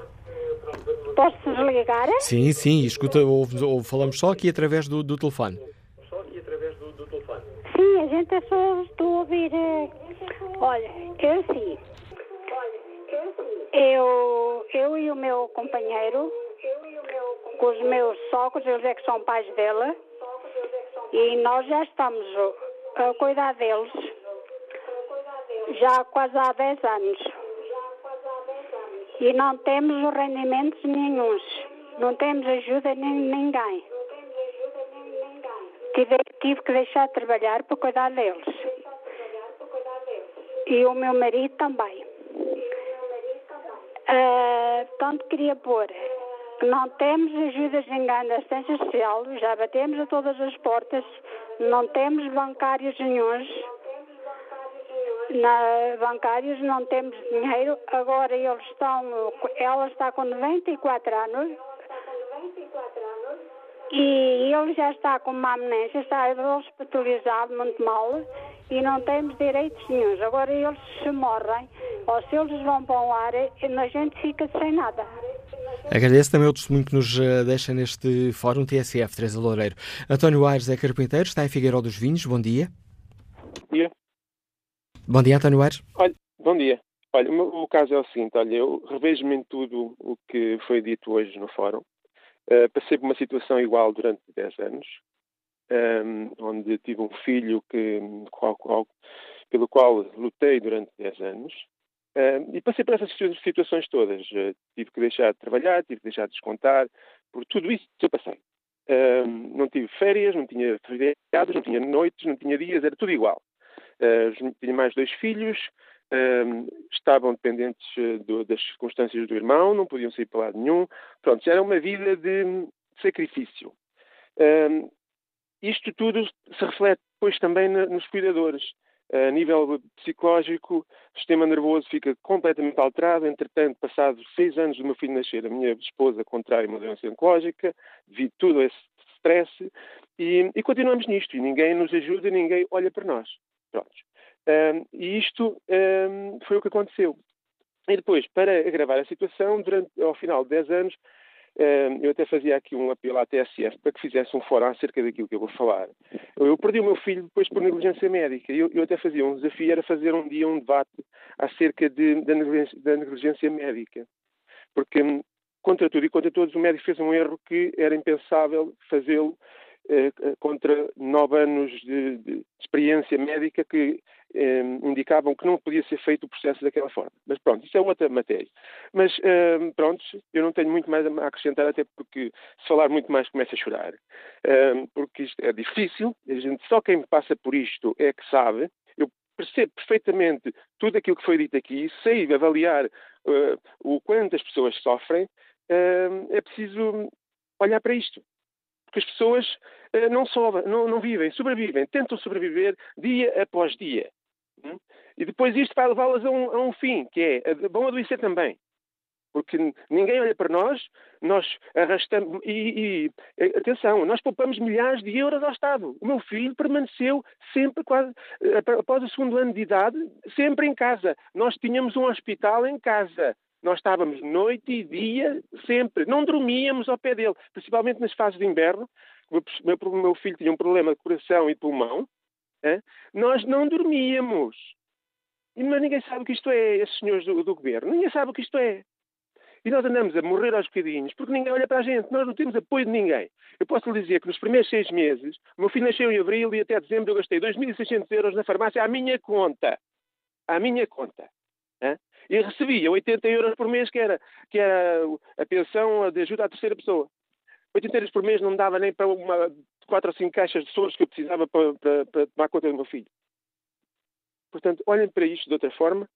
Posso desligar? Sim, sim, escuta, ou, ou falamos só aqui através do, do telefone. Só aqui através do, do telefone. Sim, a gente é só estou a ouvir. eh, Olha, eu sim. Eu, eu e o meu companheiro, com os meus sogros, eles é que são pais dela, e nós já estamos a cuidar deles já quase há 10 anos. E não temos rendimentos nenhuns. Não temos ajuda de ninguém. Tive, tive que deixar de trabalhar para cuidar deles. E o meu marido também. Ah, portanto, queria pôr não temos ajudas ninguém da assistência social, já batemos a todas as portas, não temos bancários nenhuns, na, bancários não temos dinheiro, agora eles estão, ela está com 94 anos. E ele já está com uma amnésia, está hospitalizado muito mal. E não temos direitos nenhums. Agora eles se morrem ou se eles vão para o ar, a gente fica sem nada. Agradeço também o testemunho que nos eh, deixa neste Fórum TSF, Teresa Loureiro. António Aires é carpinteiro, está em Figueiró dos Vinhos. Bom dia. Bom dia. Bom dia, António Aires. Olha, bom dia. Olha, o, meu- o caso é o seguinte, olha, eu revejo-me em tudo o que foi dito hoje no fórum. Uh, passei por uma situação igual durante 10 anos, um, onde tive um filho que, qual- qual- pelo qual lutei durante 10 anos. E passei por essas situ- situações todas. Uh, tive que deixar de trabalhar, tive que deixar de descontar, por tudo isso eu passei. Não tive férias, não tinha feriados, não tinha noites, não tinha dias, era tudo igual. Uh, tinha mais dois filhos, estavam dependentes uh, do- das circunstâncias do irmão, não podiam sair para lado nenhum. Pronto, já era uma vida de sacrifício. Isto tudo se reflete depois também nos cuidadores. A nível psicológico, o sistema nervoso fica completamente alterado. Entretanto, passados seis anos do meu filho nascer, a minha esposa contrai uma doença oncológica, devido a todo esse stress, e, e continuamos nisto. E ninguém nos ajuda, ninguém olha para nós. Pronto. Um, e isto um, foi o que aconteceu. E depois, para agravar a situação, durante, ao final de 10 anos, eu até fazia aqui um apelo à TSF para que fizesse um fórum acerca daquilo que eu vou falar. Eu perdi o meu filho depois por negligência médica. Eu, eu até fazia um desafio, era fazer um dia um debate acerca de, da, negligência, da negligência médica. Porque, hum, contra tudo e contra todos, o médico fez um erro que era impensável fazê-lo contra nove anos de, de experiência médica que eh, indicavam que não podia ser feito o processo daquela forma. Mas pronto, isso é outra matéria. Mas eh, pronto, eu não tenho muito mais a acrescentar, até porque se falar muito mais começa a chorar. Eh, porque isto é difícil, a gente, só quem passa por isto é que sabe. Eu percebo perfeitamente tudo aquilo que foi dito aqui, sei avaliar eh, o quanto as pessoas sofrem, eh, é preciso olhar para isto porque as pessoas eh, não, sobem, não, não vivem, sobrevivem, tentam sobreviver dia após dia. Hum? E depois isto vai levá-las a, um, a um fim, que é, eh, vão adoecer também. Porque ninguém olha para nós, nós arrastamos. E, e, eh, atenção, nós poupamos milhares de euros ao Estado. O meu filho permaneceu sempre, quase, eh, após o segundo ano de idade, sempre em casa. Nós tínhamos um hospital em casa. Nós estávamos noite e dia, sempre. Não dormíamos ao pé dele, principalmente nas fases de inverno. O meu, meu filho tinha um problema de coração e pulmão. Nós não dormíamos. Mas ninguém sabe o que isto é, esses senhores do, do governo. Ninguém sabe o que isto é. E nós andamos a morrer aos bocadinhos porque ninguém olha para a gente. Nós não temos apoio de ninguém. Eu posso lhe dizer que nos primeiros seis meses, o meu filho nasceu em abril e até dezembro eu gastei 2.600 euros na farmácia à minha conta. À minha conta. E recebia 80 euros por mês, que era, que era a pensão de ajuda à terceira pessoa. 80 euros por mês não me dava nem para uma, quatro ou cinco caixas de soros que eu precisava para, para, para tomar conta do meu filho. Portanto, olhem para isto de outra forma.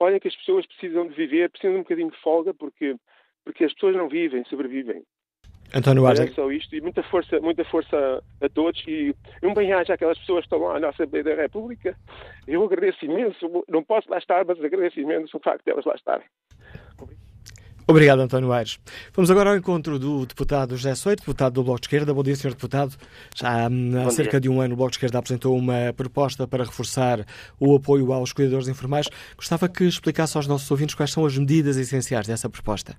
Olhem que as pessoas precisam de viver, precisam de um bocadinho de folga, porque, porque as pessoas não vivem, sobrevivem. António Arza. É só isto e muita força, muita força a todos e um bem-aja àquelas pessoas que estão lá na Assembleia da República. Eu agradeço imenso, não posso lá estar, mas agradeço imenso o facto de elas lá estarem. Obrigado, António Aires. Vamos agora ao encontro do deputado José Soito, deputado do Bloco de Esquerda. Bom dia, Sr. Deputado. Já hum, há Bom cerca de um ano o Bloco de Esquerda apresentou uma proposta para reforçar o apoio aos cuidadores informais. Gostava que explicasse aos nossos ouvintes quais são as medidas essenciais dessa proposta.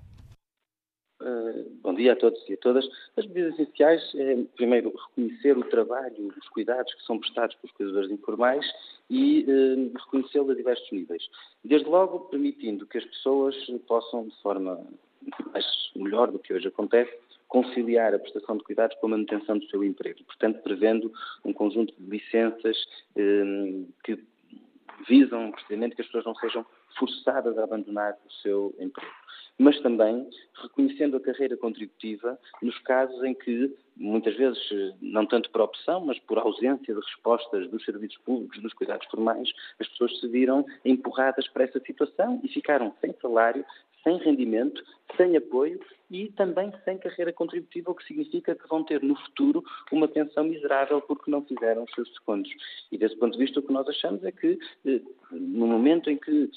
Dia a todos e a todas. As medidas essenciais é, primeiro, reconhecer o trabalho, os cuidados que são prestados pelos cuidadores informais e eh, reconhecê-lo a diversos níveis. Desde logo, permitindo que as pessoas possam, de forma mais melhor do que hoje acontece, conciliar a prestação de cuidados com a manutenção do seu emprego. Portanto, prevendo um conjunto de licenças eh, que visam precisamente que as pessoas não sejam forçadas a abandonar o seu emprego. Mas também reconhecendo a carreira contributiva nos casos em que, muitas vezes, não tanto por opção, mas por ausência de respostas dos serviços públicos, dos cuidados formais, as pessoas se viram empurradas para essa situação e ficaram sem salário, sem rendimento, sem apoio e também sem carreira contributiva, o que significa que vão ter no futuro uma pensão miserável porque não fizeram os seus segundos. E desse ponto de vista, o que nós achamos é que, eh, no momento em que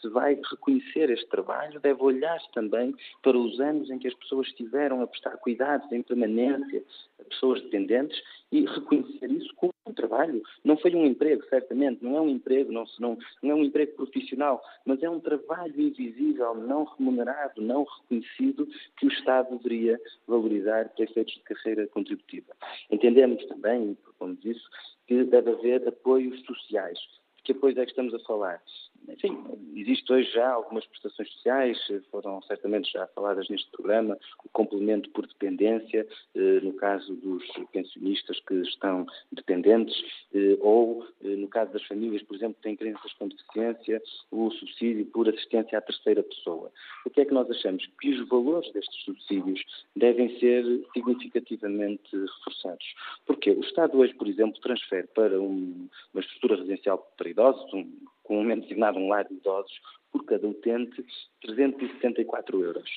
se vai reconhecer este trabalho, deve olhar-se também para os anos em que as pessoas estiveram a prestar cuidados em permanência a pessoas dependentes e reconhecer isso como um trabalho. Não foi um emprego, certamente, não é um emprego, não, não, não é um emprego profissional, mas é um trabalho invisível, não remunerado, não reconhecido, que o Estado deveria valorizar para efeitos de carreira contributiva. Entendemos também, como disse, que deve haver apoios sociais. Que apoios é que estamos a falar? Enfim, existe hoje já algumas prestações sociais, foram certamente já faladas neste programa, o complemento por dependência, eh, no caso dos pensionistas que estão dependentes, eh, ou eh, no caso das famílias, por exemplo, que têm crianças com deficiência, o subsídio por assistência à terceira pessoa. O que é que nós achamos? Que os valores destes subsídios devem ser significativamente reforçados. Porque o Estado hoje, por exemplo, transfere para um, uma estrutura residencial para idosos, um comumente designado um lar de idosos, por cada utente, 374 euros.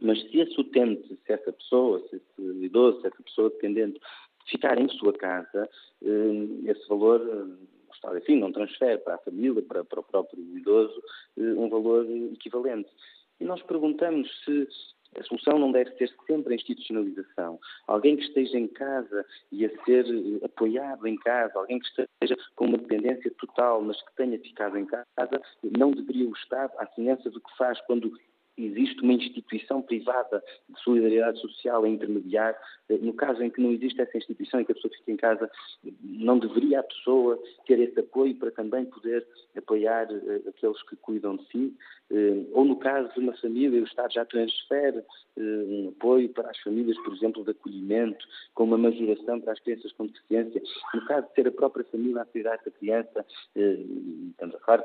Mas se esse utente, se essa pessoa, se esse idoso, se essa pessoa dependente ficar em sua casa, eh, esse valor, eh, o Estado, enfim, não transfere para a família, para, para o próprio idoso, eh, um valor equivalente. E nós perguntamos se a solução não deve ser sempre a institucionalização. Alguém que esteja em casa e a ser eh, apoiado em casa, alguém que esteja com uma dependência total, mas que tenha ficado em casa, não deveria o Estado, à semelhança do que faz quando existe uma instituição privada de solidariedade social a intermediar, eh, no caso em que não existe essa instituição e que a pessoa fica em casa, não deveria a pessoa ter esse apoio para também poder apoiar uh, aqueles que cuidam de si? Uh, ou no caso de uma família, o Estado já transfere uh, um apoio para as famílias, por exemplo, de acolhimento, com uma majoração para as crianças com deficiência. No caso de ser a própria família a cuidar da criança, estamos a falar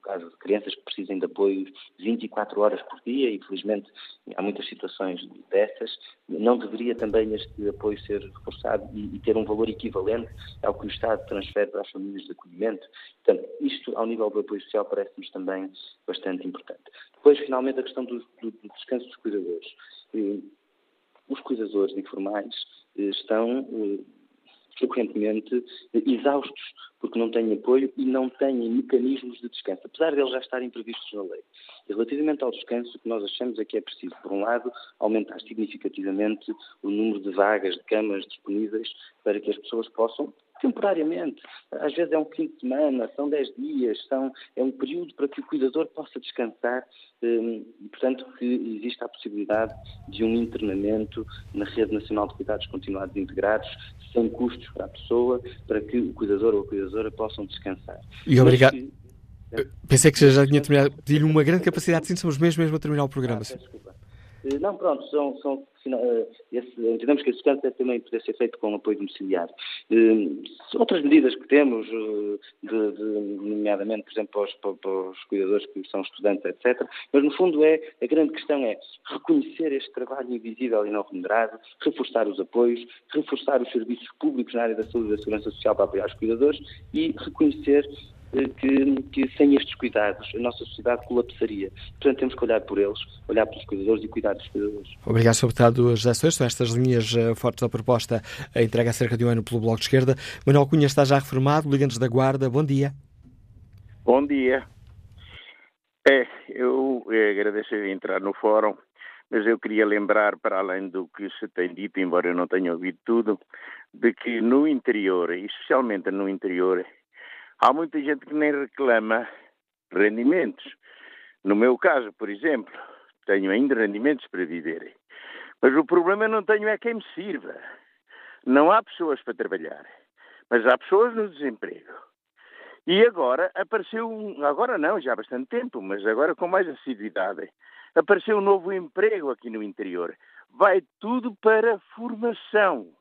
caso de crianças que precisem de apoio 24 horas por dia, e infelizmente há muitas situações dessas, não deveria também este apoio ser reforçado e, e ter um valor equivalente ao que o Estado transfere para as famílias de acolhimento? Portanto, isto ao nível do apoio social parece-nos também bastante importante. Depois, finalmente, a questão do, do, do descanso dos cuidadores. Os cuidadores informais eh, estão eh, frequentemente exaustos, porque não têm apoio e não têm mecanismos de descanso, apesar de eles já estarem previstos na lei. E relativamente ao descanso, o que nós achamos é que é preciso, por um lado, aumentar significativamente o número de vagas, de camas disponíveis para que as pessoas possam temporariamente. Às vezes é um fim de semana, são 10 dias, são, é um período para que o cuidador possa descansar um, e, portanto, que exista a possibilidade de um internamento na Rede Nacional de Cuidados Continuados Integrados, sem custos para a pessoa, para que o cuidador ou a cuidadora possam descansar. E obrigado. Que... Pensei que já tinha terminado. Pedi-lhe uma grande capacidade, sim, somos mesmo, mesmo a terminar o programa. Ah, não, pronto, são, são eh, esse, entendemos que esse descanso deve também poder ser feito com apoio domiciliário. Eh, outras medidas que temos, de, de, nomeadamente, por exemplo, para os, para, para os, cuidadores que são estudantes, etc., mas no fundo é, a grande questão é reconhecer este trabalho invisível e não remunerado, reforçar os apoios, reforçar os serviços públicos na área da saúde e da segurança social para apoiar os cuidadores e reconhecer eh, que, que, sem estes cuidados a nossa sociedade colapsaria. Portanto, temos que olhar por eles, olhar pelos cuidadores e cuidar dos cuidadores. Obrigado, Sr. Deputado José Soares. São estas linhas uh, fortes da proposta uh, entregue há cerca de um ano pelo Bloco de Esquerda. Manuel Cunha está já reformado, Ligantes da Guarda, bom dia. Bom dia. É, eu agradeço a entrar no fórum mas eu queria lembrar, para além do que se tem dito, embora eu não tenha ouvido tudo, de que no interior, especialmente no interior, há muita gente que nem reclama rendimentos. No meu caso, por exemplo, tenho ainda rendimentos para viver. Mas o problema não tenho é quem me sirva. Não há pessoas para trabalhar, mas há pessoas no desemprego. E agora apareceu, um, agora não, já há bastante tempo, mas agora com mais assiduidade, apareceu um novo emprego aqui no interior. Vai tudo para formação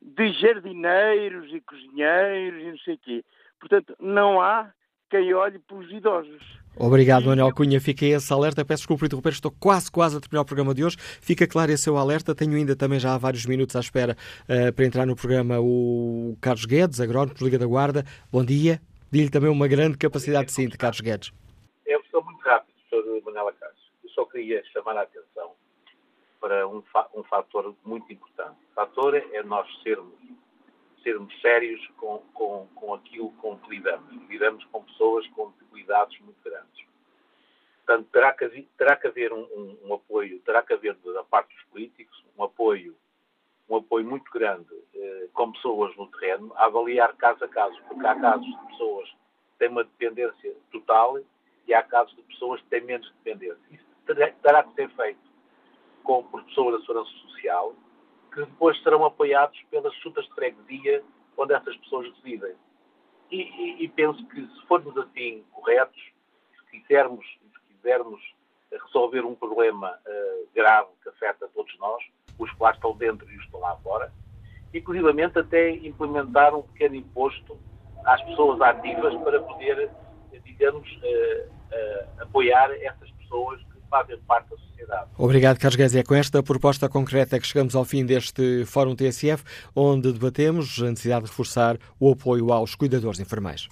de jardineiros e cozinheiros e não sei o quê. Portanto, não há quem olhe para os idosos. Obrigado, Manuel Cunha. Fica esse alerta. Peço desculpa por interromper, estou quase, quase a terminar o programa de hoje. Fica claro esse seu alerta. Tenho ainda também já há vários minutos à espera uh, para entrar no programa o Carlos Guedes, agrónomo Liga da Guarda. Bom dia. Digo-lhe também uma grande capacidade de síntese, Carlos Guedes. Eu sou muito rápido, Sr. Manuela Carlos só queria chamar a atenção para um, fa um fator muito importante. O fator é nós sermos, sermos sérios com, com, com aquilo com que lidamos. Lidamos com pessoas com cuidados muito grandes. Portanto, terá que, terá que haver um, um, um, apoio, terá que haver da parte dos políticos um apoio, um apoio muito grande eh, com pessoas no terreno, a avaliar caso a caso, porque há casos de pessoas que têm uma dependência total e há casos de pessoas que têm menos dependência. Isso terá que ser feito com, por da Segurança Social, que depois serão apoiados pelas juntas de freguesia onde essas pessoas residem. E, e, e, penso que se formos assim corretos, se quisermos, se quisermos resolver um problema uh, grave que afeta todos nós, os que lá estão dentro e os que estão lá fora, inclusivamente até implementar um pequeno imposto às pessoas ativas para poder, digamos, uh, uh, apoiar essas pessoas fazem parte da sociedade. Obrigado, Carlos Guedes. É com esta proposta concreta que chegamos ao fim deste Fórum TSF, onde debatemos a necessidade de reforçar o apoio aos cuidadores informais.